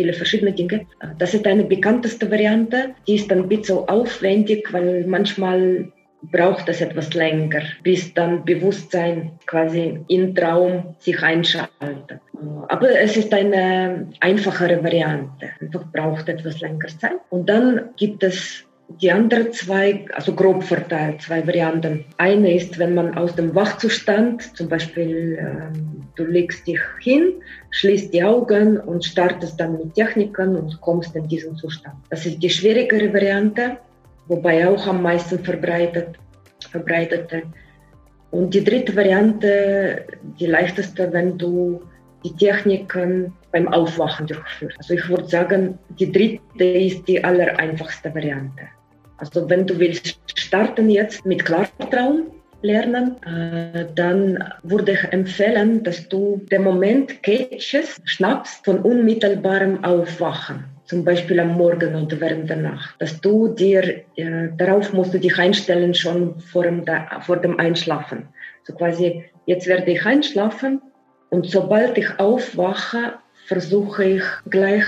viele verschiedene Dinge. Das ist eine bekannteste Variante. Die ist ein bisschen aufwendig, weil manchmal braucht es etwas länger, bis dann Bewusstsein quasi im Traum sich einschaltet. Aber es ist eine einfachere Variante. Einfach braucht etwas länger Zeit. Und dann gibt es die anderen zwei, also grob verteilt, zwei Varianten. Eine ist, wenn man aus dem Wachzustand, zum Beispiel ähm, du legst dich hin, schließt die Augen und startest dann mit Techniken und kommst in diesen Zustand. Das ist die schwierigere Variante wobei auch am meisten verbreitet, verbreitete. Und die dritte Variante, die leichteste, wenn du die Techniken beim Aufwachen durchführst. Also ich würde sagen, die dritte ist die allereinfachste Variante. Also wenn du willst starten jetzt mit Klartraum lernen, äh, dann würde ich empfehlen, dass du den Moment catches, schnappst von unmittelbarem Aufwachen zum Beispiel am Morgen oder während der Nacht, dass du dir, äh, darauf musst du dich einstellen schon vor dem, vor dem Einschlafen. So quasi, jetzt werde ich einschlafen und sobald ich aufwache, versuche ich gleich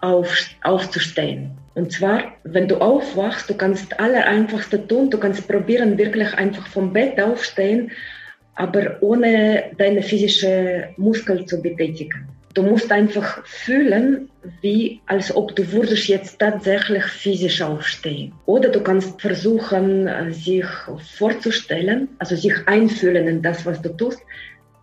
auf, aufzustehen. Und zwar, wenn du aufwachst, du kannst allereinfachste tun, du kannst probieren, wirklich einfach vom Bett aufstehen, aber ohne deine physische Muskel zu betätigen. Du musst einfach fühlen, wie als ob du würdest jetzt tatsächlich physisch aufstehen. Oder du kannst versuchen, äh, sich vorzustellen, also sich einfühlen in das, was du tust,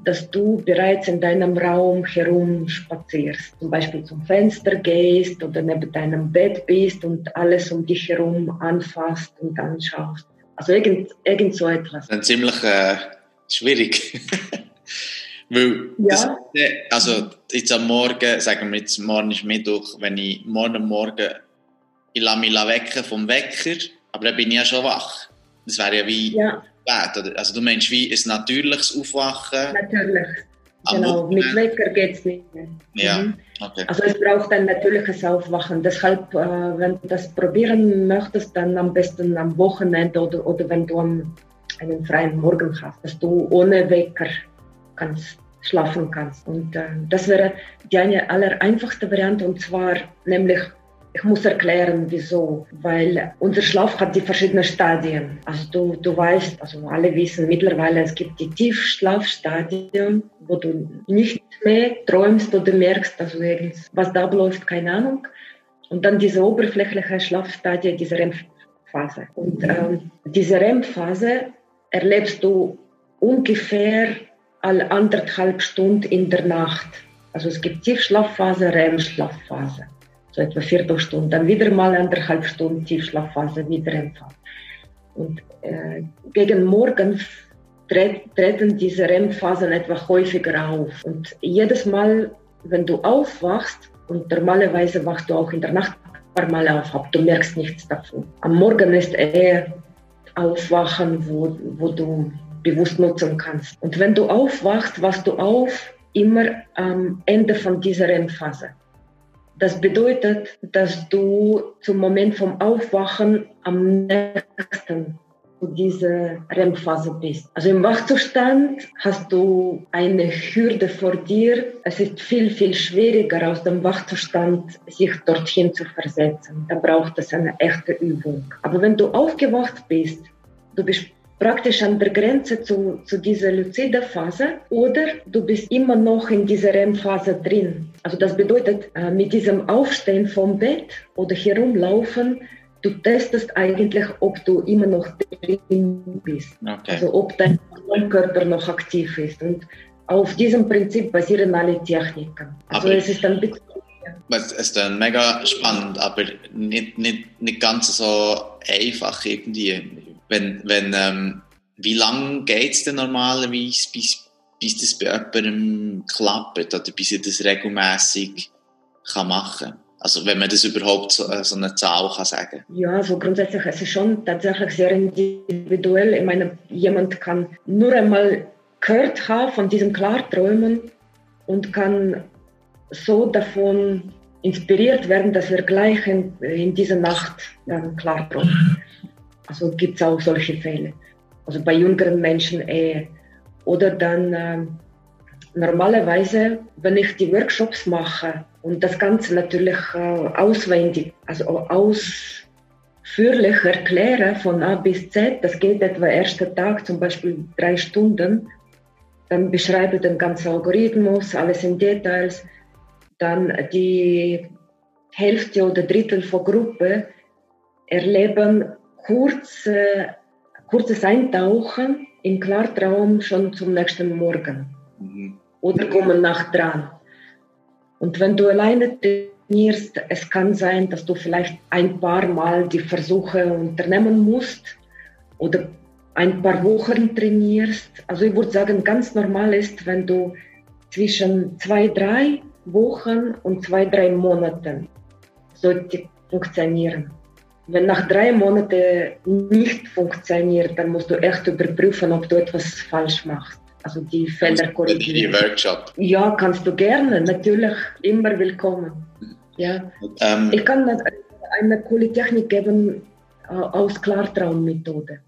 dass du bereits in deinem Raum herum spazierst. Zum Beispiel zum Fenster gehst oder neben deinem Bett bist und alles um dich herum anfasst und anschaust. Also irgend, irgend so etwas. Dann ziemlich äh, schwierig. Weil, ja. das, also jetzt am Morgen, sagen wir jetzt, morgen ist Mittwoch, wenn ich morgen Morgen, ich lasse mich wecken vom Wecker, aber dann bin ich ja schon wach. Das wäre ja wie ja. Spät, oder? Also du meinst wie ein natürliches Aufwachen? Natürlich. Genau, mit Wecker geht es nicht mehr. Ja, mhm. okay. Also es braucht ein natürliches Aufwachen. Deshalb, äh, wenn du das probieren möchtest, dann am besten am Wochenende oder, oder wenn du einen freien Morgen hast, dass du ohne Wecker kannst schlafen kannst. Und äh, das wäre die eine aller einfachste Variante und zwar nämlich ich muss erklären, wieso. Weil unser Schlaf hat die verschiedenen Stadien. Also du, du weißt, also alle wissen mittlerweile, es gibt die Tiefschlafstadien, wo du nicht mehr träumst oder merkst, also was da läuft, keine Ahnung. Und dann diese oberflächliche Schlafstadie, diese REM-Phase. Und ähm, diese REM-Phase erlebst du ungefähr alle anderthalb Stunden in der Nacht. Also es gibt Tiefschlafphase, REM-Schlafphase. So etwa Viertelstunde. Dann wieder mal anderthalb Stunden Tiefschlafphase, wieder REM-Phase. Und äh, gegen Morgen treten diese REM-Phasen etwa häufiger auf. Und jedes Mal, wenn du aufwachst, und normalerweise wachst du auch in der Nacht ein paar Mal auf, aber du merkst nichts davon. Am Morgen ist eher Aufwachen, wo, wo du bewusst nutzen kannst. Und wenn du aufwachst, wachst du auf immer am Ende von dieser REM-Phase. Das bedeutet, dass du zum Moment vom Aufwachen am nächsten zu dieser REM-Phase bist. Also im Wachzustand hast du eine Hürde vor dir. Es ist viel, viel schwieriger, aus dem Wachzustand sich dorthin zu versetzen. Da braucht es eine echte Übung. Aber wenn du aufgewacht bist, du bist praktisch an der Grenze zu, zu dieser luzide Phase oder du bist immer noch in dieser REM-Phase drin. Also das bedeutet, äh, mit diesem Aufstehen vom Bett oder herumlaufen, du testest eigentlich, ob du immer noch drin bist. Okay. Also ob dein Körper noch aktiv ist. Und auf diesem Prinzip basieren alle Techniken. Also aber es ist ein bisschen es ist dann mega spannend, aber nicht, nicht, nicht ganz so einfach irgendwie. Wenn, wenn, ähm, wie lange geht es denn normalerweise, bis, bis das bei jemandem klappt oder bis er das regelmäßig kann machen kann? Also wenn man das überhaupt so, äh, so eine Zahl kann sagen Ja, also grundsätzlich es ist es schon tatsächlich sehr individuell. Ich meine, jemand kann nur einmal gehört haben von diesem Klarträumen und kann so davon inspiriert werden, dass er gleich in, in dieser Nacht dann klarträumt. Also gibt es auch solche Fälle. Also bei jüngeren Menschen eher. Oder dann äh, normalerweise, wenn ich die Workshops mache und das Ganze natürlich äh, auswendig, also ausführlich erkläre von A bis Z, das geht etwa erster Tag, zum Beispiel drei Stunden, dann beschreibe den ganzen Algorithmus, alles in Details, dann die Hälfte oder Drittel von Gruppe erleben kurze, kurzes Eintauchen im Klartraum schon zum nächsten Morgen mhm. oder kommen nach dran. Und wenn du alleine trainierst, es kann sein, dass du vielleicht ein paar Mal die Versuche unternehmen musst oder ein paar Wochen trainierst. Also ich würde sagen, ganz normal ist, wenn du zwischen zwei, drei Wochen und zwei, drei Monaten sollte funktionieren. Wenn nach drei Monaten nicht funktioniert, dann musst du echt überprüfen, ob du etwas falsch machst. Also die Fehler korrigieren. Die Workshop. Ja, kannst du gerne, natürlich, immer willkommen. Ja. Ähm, ich kann eine coole Technik geben äh, aus Klartraummethode,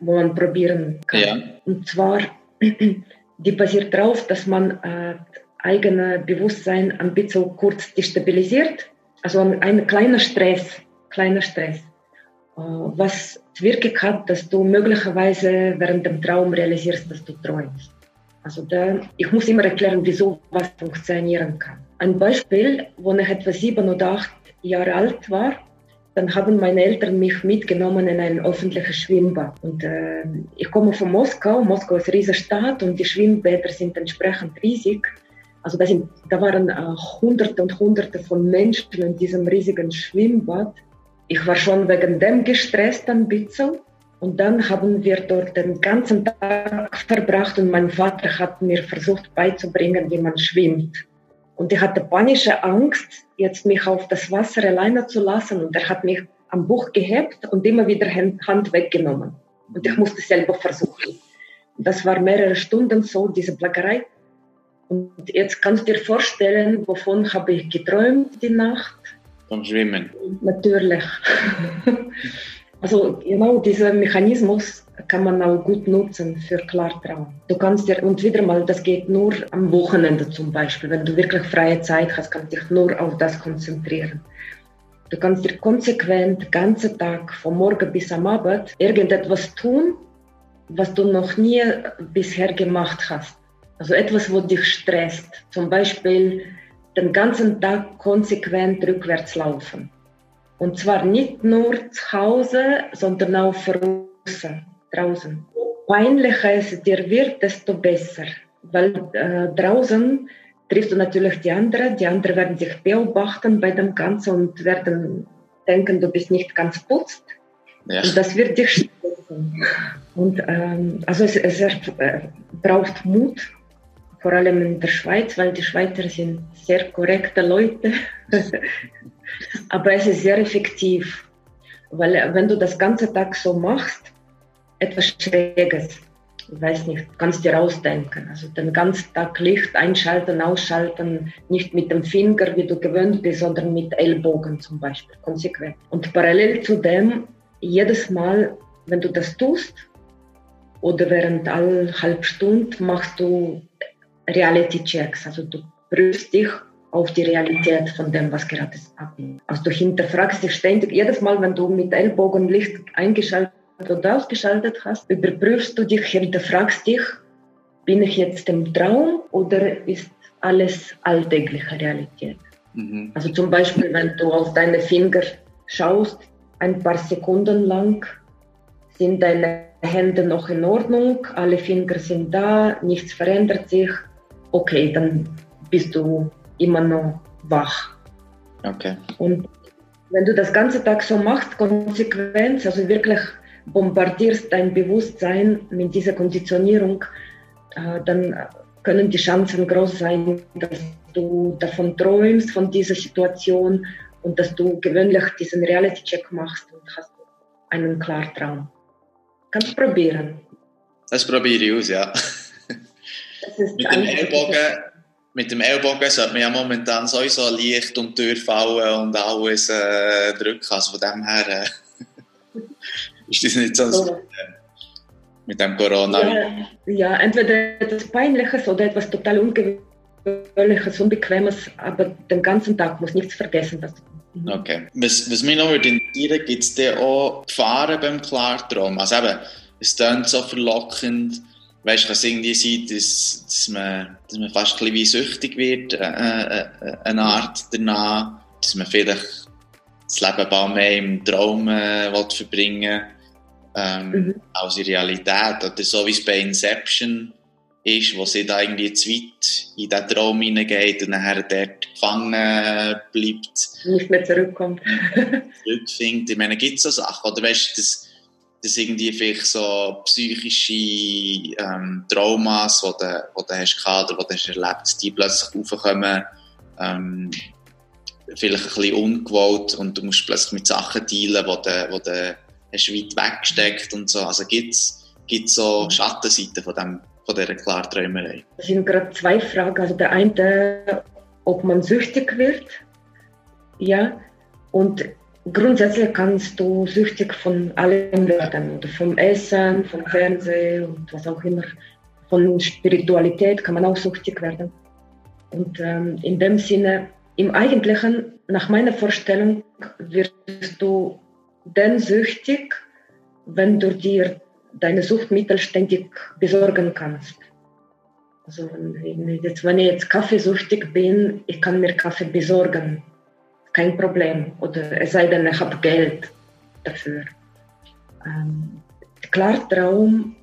wo man probieren kann. Ja. Und zwar, die basiert darauf, dass man äh, eigene Bewusstsein ein bisschen kurz destabilisiert. Also ein kleiner Stress, kleiner Stress, äh, was wirklich hat, dass du möglicherweise während dem Traum realisierst, dass du träumst. Also da, ich muss immer erklären, wieso was funktionieren kann. Ein Beispiel, wo ich etwa sieben oder acht Jahre alt war, dann haben meine Eltern mich mitgenommen in ein öffentliches Schwimmbad. Und äh, ich komme von Moskau. Moskau ist eine riesige Stadt und die Schwimmbäder sind entsprechend riesig. Also da, sind, da waren äh, Hunderte und Hunderte von Menschen in diesem riesigen Schwimmbad. Ich war schon wegen dem gestresst ein bisschen. Und dann haben wir dort den ganzen Tag verbracht und mein Vater hat mir versucht beizubringen, wie man schwimmt. Und ich hatte panische Angst, jetzt mich auf das Wasser alleine zu lassen. Und er hat mich am Buch gehebt und immer wieder Hand weggenommen. Und ich musste selber versuchen. Das war mehrere Stunden so, diese Plackerei. Und jetzt kannst du dir vorstellen, wovon habe ich geträumt die Nacht? Vom Schwimmen. Natürlich. also genau dieser Mechanismus kann man auch gut nutzen für Klartraum. Du kannst dir, und wieder mal, das geht nur am Wochenende zum Beispiel. Wenn du wirklich freie Zeit hast, kannst du dich nur auf das konzentrieren. Du kannst dir konsequent den ganzen Tag, vom Morgen bis am Abend, irgendetwas tun, was du noch nie bisher gemacht hast. Also etwas, wo dich stresst. Zum Beispiel den ganzen Tag konsequent rückwärts laufen. Und zwar nicht nur zu Hause, sondern auch draußen. draußen. Peinlicher es dir wird, desto besser. Weil äh, draußen triffst du natürlich die anderen. Die anderen werden sich beobachten bei dem Ganzen und werden denken, du bist nicht ganz putzt. Ja. Und das wird dich stressen. Und ähm, also es, es äh, braucht Mut vor allem in der Schweiz, weil die Schweizer sind sehr korrekte Leute. Aber es ist sehr effektiv, weil wenn du das ganze Tag so machst, etwas Schräges, ich weiß nicht, kannst dir ausdenken. Also den ganzen Tag Licht einschalten, ausschalten, nicht mit dem Finger, wie du gewöhnt bist, sondern mit Ellbogen zum Beispiel, konsequent. Und parallel zu dem, jedes Mal, wenn du das tust, oder während alle halb Stunde machst du Reality Checks. Also du prüfst dich auf die Realität von dem, was gerade abgeht. Also du hinterfragst dich ständig. Jedes Mal, wenn du mit Ellbogen Licht eingeschaltet oder ausgeschaltet hast, überprüfst du dich, hinterfragst dich, bin ich jetzt im Traum oder ist alles alltägliche Realität? Mhm. Also zum Beispiel, wenn du auf deine Finger schaust, ein paar Sekunden lang, sind deine Hände noch in Ordnung, alle Finger sind da, nichts verändert sich, okay, dann bist du immer noch wach. Okay. Und wenn du das ganze Tag so machst, konsequent, also wirklich bombardierst dein Bewusstsein mit dieser Konditionierung, äh, dann können die Chancen groß sein, dass du davon träumst, von dieser Situation und dass du gewöhnlich diesen Reality-Check machst und hast einen Klartraum. Kannst probieren. Das probiere ich aus, ja. Mit, dem Ellbogen, mit dem Ellbogen sollte man ja momentan sowieso Licht und Tür fallen und alles äh, drücken. Also von dem her äh, ist das nicht so, so. mit dem Corona. Ja, ja, entweder etwas Peinliches oder etwas total Ungewöhnliches, Unbequemes, aber den ganzen Tag muss nichts vergessen. Dass mhm. Okay. Was, was mich noch interessiert, gibt es denn auch Gefahren beim Klartraum? Also eben, es klingt so verlockend, weißt, kann es irgendwie sein, dass, dass, man, dass man fast ein bisschen wie süchtig wird, äh, äh, äh, eine Art danach, dass man vielleicht das Leben bald mehr im Traum äh, verbringen ähm, mhm. als in Realität. Oder so wie es bei Inception ist, wo sie da irgendwie zu weit in diesen Traum hineingeht und nachher dort gefangen bleibt. Nicht mehr zurückkommt. zurückfindet. Ich meine, gibt es so Sachen? Oder weißt du, das dass irgendwie vielleicht so psychische ähm, Traumas, die du, die du hast gehabt oder die du hast erlebt, die plötzlich aufkommen, ähm, vielleicht ein bisschen ungewollt und du musst plötzlich mit Sachen dealen, die du, die du hast weit weggesteckt und so. Also gibt es so Schattenseiten von, dem, von dieser Klarträumerei? Das sind gerade zwei Fragen. Also der eine, ob man süchtig wird, ja, und Grundsätzlich kannst du süchtig von allem werden, vom Essen, vom Fernsehen und was auch immer. Von Spiritualität kann man auch süchtig werden. Und ähm, in dem Sinne, im Eigentlichen, nach meiner Vorstellung, wirst du dann süchtig, wenn du dir deine Suchtmittel ständig besorgen kannst. Also jetzt, wenn ich jetzt kaffeesüchtig bin, ich kann mir Kaffee besorgen kein Problem. Oder es sei denn, ich habe Geld dafür. Ähm, Klartraum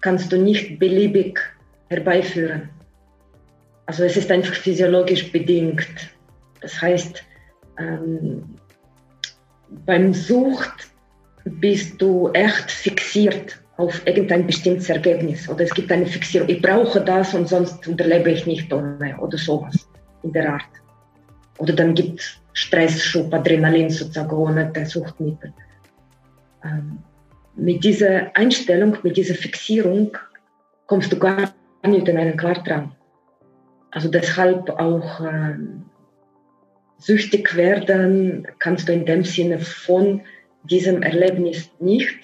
kannst du nicht beliebig herbeiführen. Also es ist einfach physiologisch bedingt. Das heißt, ähm, beim Sucht bist du echt fixiert auf irgendein bestimmtes Ergebnis oder es gibt eine Fixierung. Ich brauche das und sonst überlebe ich nicht ohne oder sowas in der Art. Oder dann gibt es Stressschub, Adrenalin sozusagen ohne das Suchtmittel. Ähm, mit dieser Einstellung, mit dieser Fixierung kommst du gar nicht in einen Klartraum. Also deshalb auch ähm, süchtig werden kannst du in dem Sinne von diesem Erlebnis nicht.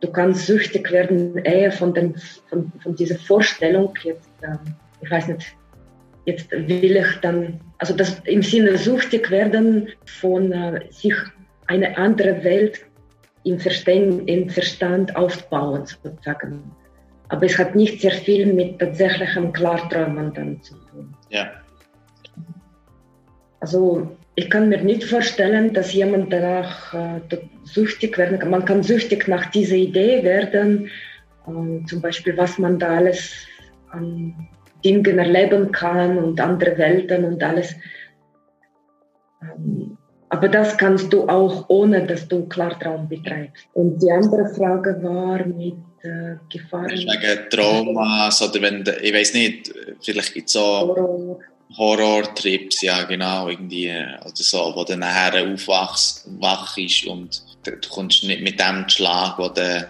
Du kannst süchtig werden eher von, den, von, von dieser Vorstellung, jetzt, ähm, ich weiß nicht, jetzt will ich dann, also das im Sinne süchtig werden von äh, sich eine andere Welt im Verstand, im Verstand aufbauen sozusagen. Aber es hat nicht sehr viel mit tatsächlichem Klarträumen dann zu tun. Ja. Also ich kann mir nicht vorstellen, dass jemand danach äh, süchtig werden kann. Man kann süchtig nach dieser Idee werden, äh, zum Beispiel was man da alles an Dingen erleben kann und andere Welten und alles. Ähm, aber das kannst du auch, ohne dass du Klartraum betreibst. Und die andere Frage war mit äh, Gefahren. Wegen Traumas oder wenn, ich weiß nicht, vielleicht gibt es so Horror. Horror-Trips, ja genau, irgendwie, oder so, wo du nachher aufwachst, wach ist und du, du kommst nicht mit dem Schlag, den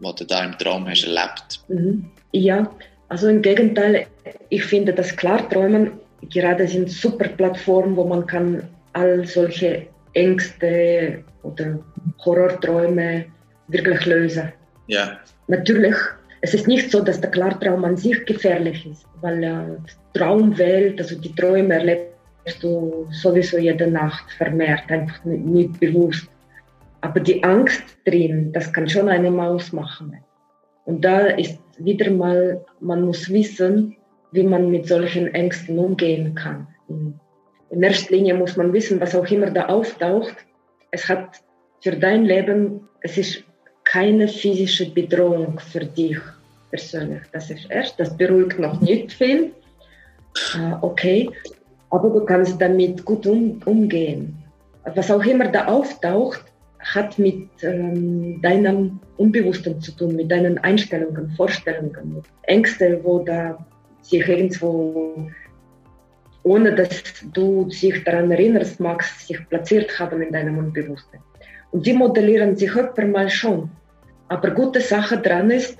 du, du da im Traum hast erlebt. Mhm. Ja, also im Gegenteil, ich finde, dass Klarträumen gerade sind super Plattformen, wo man kann all solche Ängste oder Horrorträume wirklich lösen. Ja. Natürlich, es ist nicht so, dass der Klartraum an sich gefährlich ist, weil äh, die Traumwelt, also die Träume erlebst du sowieso jede Nacht vermehrt, einfach nicht, nicht bewusst. Aber die Angst drin, das kann schon eine Maus machen. Und da ist wieder mal, man muss wissen, wie man mit solchen Ängsten umgehen kann. In erster Linie muss man wissen, was auch immer da auftaucht. Es hat für dein Leben, es ist keine physische Bedrohung für dich persönlich. Das ist erst, das beruhigt noch nicht viel. äh, okay, aber du kannst damit gut um, umgehen. Was auch immer da auftaucht, hat mit ähm, deinem Unbewussten zu tun, mit deinen Einstellungen, Vorstellungen, Ängste, wo da sich irgendwo, ohne dass du dich daran erinnerst magst, sich platziert haben in deinem Unbewussten. Und die modellieren sich öfter mal schon. Aber gute Sache dran ist,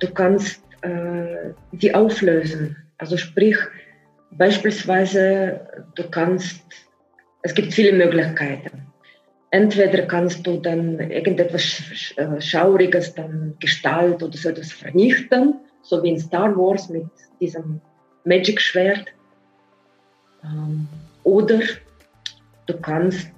du kannst äh, die auflösen. Also sprich, beispielsweise, du kannst, es gibt viele Möglichkeiten. Entweder kannst du dann irgendetwas äh, Schauriges, dann Gestalt oder so etwas vernichten, so wie in Star Wars mit diesem Magic-Schwert. Ähm, oder du kannst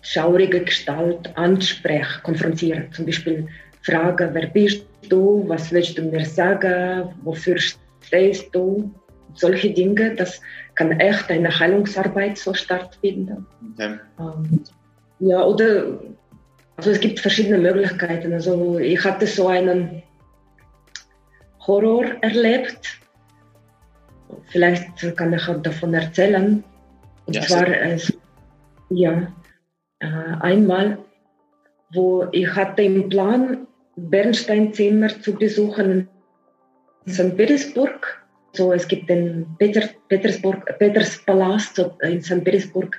schaurige Gestalt ansprechen, konfrontieren. Zum Beispiel fragen, wer bist du, was willst du mir sagen, wofür stehst du? Solche Dinge, das kann echt eine Heilungsarbeit so stattfinden. Okay. Ähm, ja, oder also es gibt verschiedene Möglichkeiten. Also ich hatte so einen Horror erlebt. Vielleicht kann ich auch davon erzählen. Und ja, zwar, äh, ja, äh, einmal, wo ich hatte im Plan, Bernsteinzimmer zu besuchen in St. Petersburg. So, es gibt den Peter, Petersburg, Peterspalast in St. Petersburg,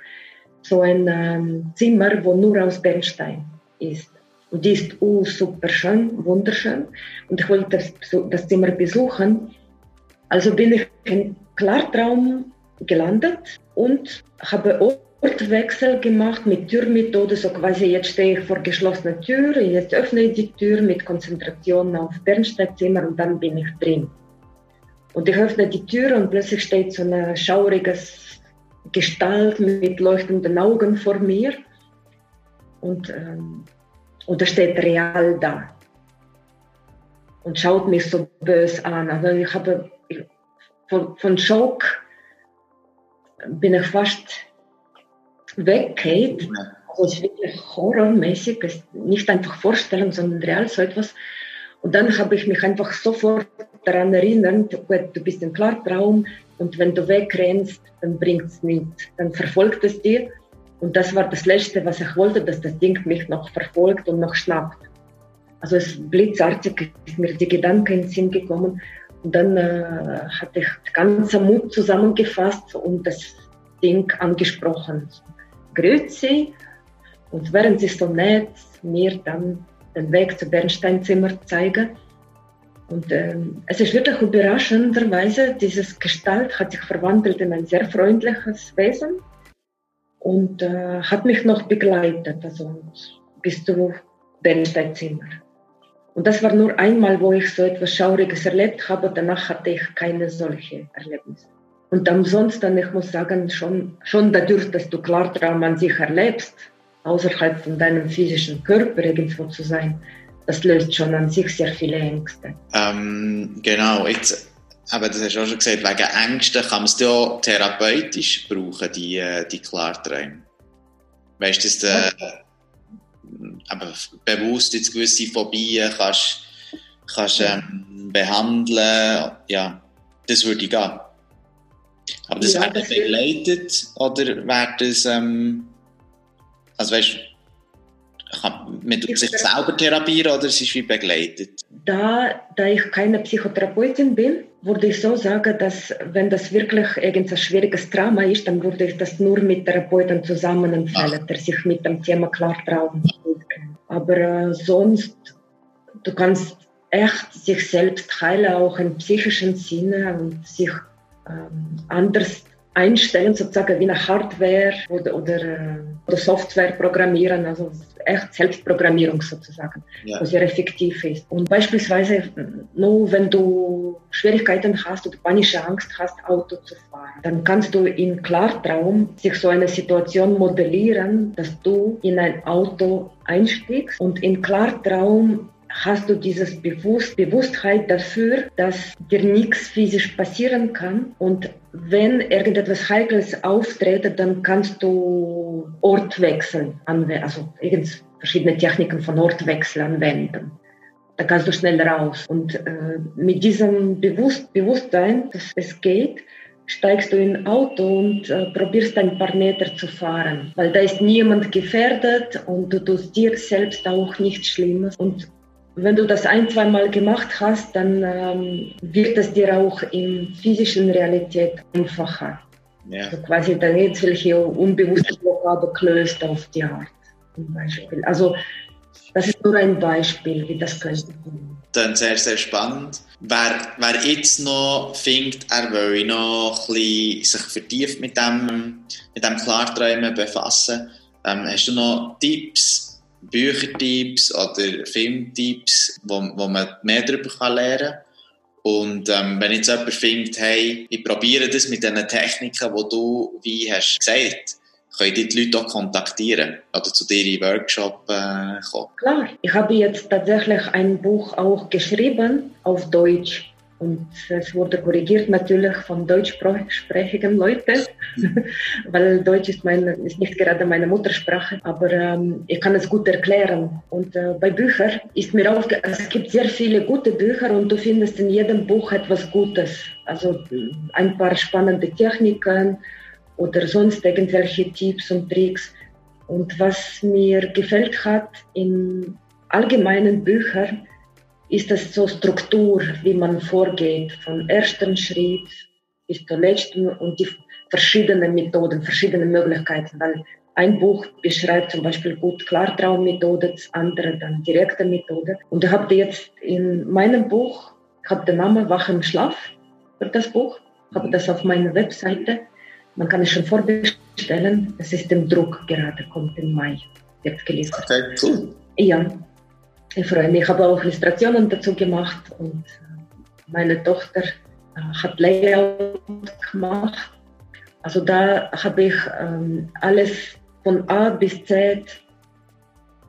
so ein ähm, Zimmer, wo nur aus Bernstein ist. Und die ist oh, super schön, wunderschön. Und ich wollte das, das Zimmer besuchen. Also bin ich in Klartraum gelandet und habe Ortwechsel gemacht mit Türmethode, so quasi jetzt stehe ich vor geschlossener Tür, jetzt öffne ich die Tür mit Konzentration auf Bernsteinzimmer und dann bin ich drin. Und ich öffne die Tür und plötzlich steht so eine schaurige Gestalt mit leuchtenden Augen vor mir und, ähm, und er steht real da und schaut mich so böse an. Also ich habe ich, von, von Schock bin ich fast weggeht. Also es ist wirklich horrormäßig, nicht einfach Vorstellung, sondern real so etwas. Und dann habe ich mich einfach sofort daran erinnert, gut, du bist im Klartraum und wenn du wegrennst, dann bringt es nichts, dann verfolgt es dir. Und das war das Letzte, was ich wollte, dass das Ding mich noch verfolgt und noch schnappt. Also es blitzartig ist mir die Gedanken in den Sinn gekommen. Und dann äh, hatte ich ganzen Mut zusammengefasst und das Ding angesprochen. Grüezi. Und während sie so nett mir dann den Weg zu Bernsteinzimmer zeigen. Und ähm, es ist wirklich überraschenderweise, dieses Gestalt hat sich verwandelt in ein sehr freundliches Wesen und äh, hat mich noch begleitet, also bis zu Bernsteinzimmer. Und das war nur einmal, wo ich so etwas Schauriges erlebt habe. Danach hatte ich keine solche Erlebnisse. Und ansonsten, ich muss sagen, schon, schon dadurch, dass du Klartraum an sich erlebst, außerhalb von deinem physischen Körper irgendwo zu sein, das löst schon an sich sehr viele Ängste. Ähm, genau, jetzt, aber das hast du auch schon gesagt, wegen Ängsten kann man es ja therapeutisch brauchen, die, äh, die Klarträume. Weißt du, dass du äh, aber bewusst jetzt gewisse Phobien kannst, kannst ähm, behandeln, ja, das würde gehen. Aber das ja, wird begleitet oder wird das, ähm, also weißt kann man sich selber therapieren oder ist es wie begleitet? Da, da ich keine Psychotherapeutin bin, würde ich so sagen, dass wenn das wirklich irgendein schwieriges Trauma ist, dann würde ich das nur mit Therapeuten zusammenempfehlen, der sich mit dem Thema Klartraum auskennt. Aber äh, sonst, du kannst echt sich selbst heilen, auch im psychischen Sinne und sich ähm, anders einstellen, sozusagen wie eine Hardware oder, oder, äh, oder Software programmieren, also echt Selbstprogrammierung sozusagen, ja. was sehr effektiv ist. Und beispielsweise nur wenn du Schwierigkeiten hast oder panische Angst hast, Auto zu fahren, dann kannst du in Klartraum sich so eine Situation modellieren, dass du in ein Auto einstiegst und in Klartraum hast du dieses Bewusst Bewusstheit dafür, dass dir nichts physisch passieren kann. Und wenn irgendetwas Heikles auftritt, dann kannst du Ortwechsel anwenden, also verschiedene Techniken von Ortwechsel anwenden. da kannst du schnell raus. Und äh, mit diesem Bewusst Bewusstsein, dass es geht, steigst du in Auto und äh, probierst ein paar Meter zu fahren, weil da ist niemand gefährdet und du tust dir selbst auch nichts Schlimmes. Und wenn du das ein, zwei Mal gemacht hast, dann ähm, wird es dir auch in physischen Realität einfacher. Ja. Also quasi dann jetzt welche unbewusste Blockade gelöst auf die Art. Zum Beispiel. Also das ist nur ein Beispiel, wie das könnte sein. Dann sehr, sehr spannend. Wer, wer jetzt noch findet, er will noch ein bisschen sich vertieft mit dem, mit dem Klarträumen befassen, ähm, hast du noch Tipps, Büchertipps oder Filmtipps, wo, wo man mehr darüber lernen kann? Und ähm, wenn jetzt jemand findet, hey, ich probiere das mit den Techniken, die du, wie hast gesagt, können die Leute auch kontaktieren oder zu dir in Workshop äh, kommen? Klar, ich habe jetzt tatsächlich ein Buch auch geschrieben auf Deutsch. Und es wurde korrigiert natürlich von deutschsprachigen Leuten, weil Deutsch ist, meine, ist nicht gerade meine Muttersprache, aber ähm, ich kann es gut erklären. Und äh, bei Büchern ist mir aufgefallen, es gibt sehr viele gute Bücher und du findest in jedem Buch etwas Gutes. Also ein paar spannende Techniken, oder sonst irgendwelche Tipps und Tricks. Und was mir gefällt hat in allgemeinen Büchern, ist das so Struktur, wie man vorgeht, vom ersten Schritt bis zum letzten und die verschiedenen Methoden, verschiedene Möglichkeiten, weil ein Buch beschreibt zum Beispiel gut Klartraummethode, das andere dann direkte Methode. Und ich habe jetzt in meinem Buch, ich habe den Namen Wach im Schlaf für das Buch, habe das auf meiner Webseite man kann es schon vorbestellen. Es ist im Druck gerade, kommt im Mai, wird geliefert. Okay, cool. Ja, ich freue mich. Ich habe auch Illustrationen dazu gemacht und äh, meine Tochter äh, hat Layout gemacht. Also da habe ich ähm, alles von A bis Z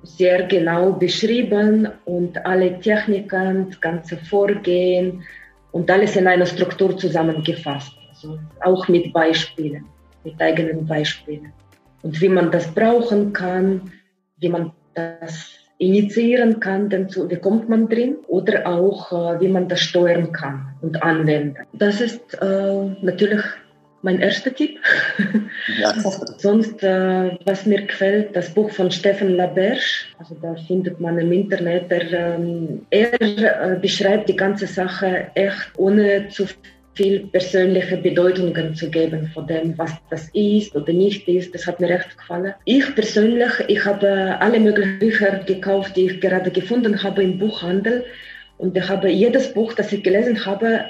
sehr genau beschrieben und alle Techniken, das ganze Vorgehen und alles in einer Struktur zusammengefasst. Also auch mit Beispielen, mit eigenen Beispielen. Und wie man das brauchen kann, wie man das initiieren kann, denn so, wie kommt man drin, oder auch äh, wie man das steuern kann und anwenden. Das ist äh, natürlich mein erster Tipp. Ja. Sonst, äh, was mir gefällt, das Buch von Stefan Laberge, also da findet man im Internet, er, ähm, er äh, beschreibt die ganze Sache echt ohne zu viel persönliche Bedeutungen zu geben von dem, was das ist oder nicht ist. Das hat mir recht gefallen. Ich persönlich, ich habe alle möglichen Bücher gekauft, die ich gerade gefunden habe im Buchhandel. Und ich habe jedes Buch, das ich gelesen habe,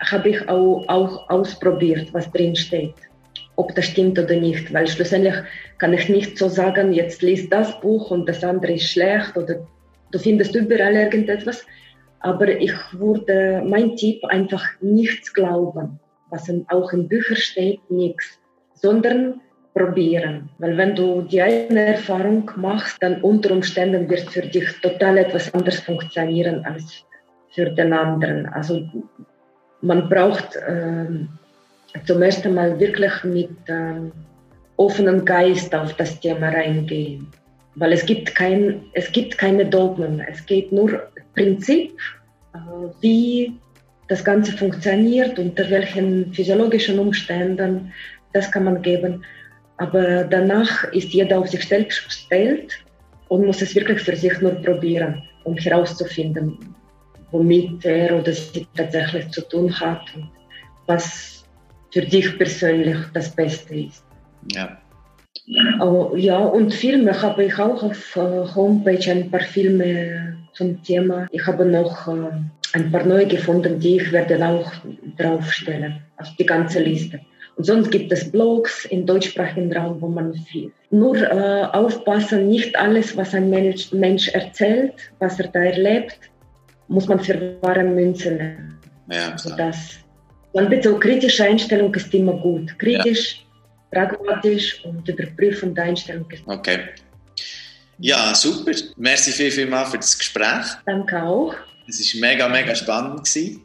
habe ich auch, auch ausprobiert, was drin steht. Ob das stimmt oder nicht. Weil schlussendlich kann ich nicht so sagen, jetzt liest das Buch und das andere ist schlecht oder du findest überall irgendetwas aber ich würde, mein Tipp, einfach nichts glauben, was auch in Büchern steht, nichts, sondern probieren. Weil wenn du die eigene Erfahrung machst, dann unter Umständen wird für dich total etwas anderes funktionieren als für den anderen. Also man braucht äh, zum ersten Mal wirklich mit äh, offenem Geist auf das Thema reingehen. Weil es gibt, kein, es gibt keine Dogmen, es geht nur Prinzip, äh, wie das Ganze funktioniert, unter welchen physiologischen Umständen, das kann man geben. Aber danach ist jeder auf sich selbst gestellt und muss es wirklich für sich nur probieren, um herauszufinden, womit er oder sie tatsächlich zu tun hat und was für dich persönlich das Beste ist. Ja. Oh, ja, und Filme habe ich auch auf äh, Homepage ein paar Filme zum Thema. Ich habe noch äh, ein paar neue gefunden, die ich werde auch draufstellen, also die ganze Liste. Und sonst gibt es Blogs im deutschsprachigen Raum, wo man viel. Nur äh, aufpassen, nicht alles, was ein Mensch, Mensch, erzählt, was er da erlebt, muss man für wahre Münze nehmen. Ja, also das. Und bitte, kritische Einstellung ist immer gut. Kritisch. Ja pragmatisch und überprüfende Einstellung ist. Okay. Ja, super. Merci viel, viel mal für das Gespräch. Danke auch. Es war mega, mega spannend. Gewesen.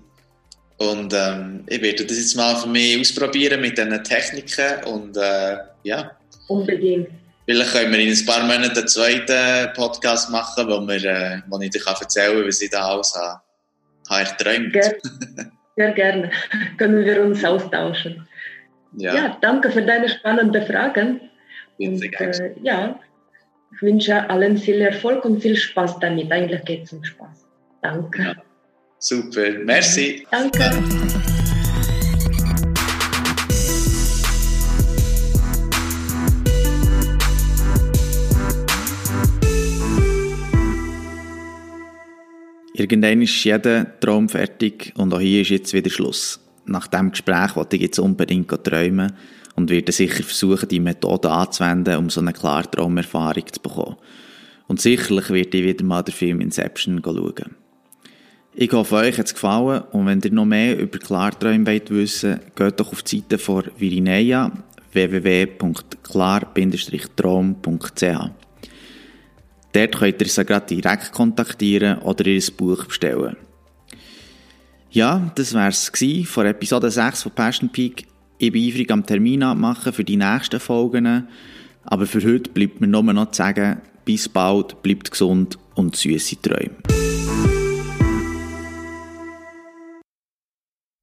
Und ähm, ich werde das jetzt mal für mich ausprobieren mit diesen Techniken und äh, ja. Unbedingt. Vielleicht können wir in ein paar Monaten einen zweiten Podcast machen, wo, wir, äh, wo ich dir erzählen kann, was ich da alles habe, habe erträumt. Sehr, sehr gerne. können wir uns austauschen. Ja. ja, danke für deine spannenden Fragen. Und, äh, ja, ich wünsche allen viel Erfolg und viel Spaß damit. Eigentlich geht es um Spaß. Danke. Ja. Super, merci. Danke. Irgendwann ist jeder Traum fertig und auch hier ist jetzt wieder Schluss. Nach dem Gespräch wollte ich jetzt unbedingt träumen und werde sicher versuchen, die Methode anzuwenden, um so eine Klartraumerfahrung zu bekommen. Und sicherlich werde ich wieder mal den Film Inception schauen. Ich hoffe, euch hat es gefallen und wenn ihr noch mehr über Klarträume wollt wissen geht doch auf die Seite von Virineia www.klar-traum.ch Dort könnt ihr sie gerade direkt kontaktieren oder ihr Buch bestellen. Ja, das wär's es von Episode 6 von Passion Peak. Ich bin eifrig am Termin abmachen für die nächsten Folgen. Aber für heute bleibt mir nur noch zu sagen, bis bald, bleibt gesund und süße Träume.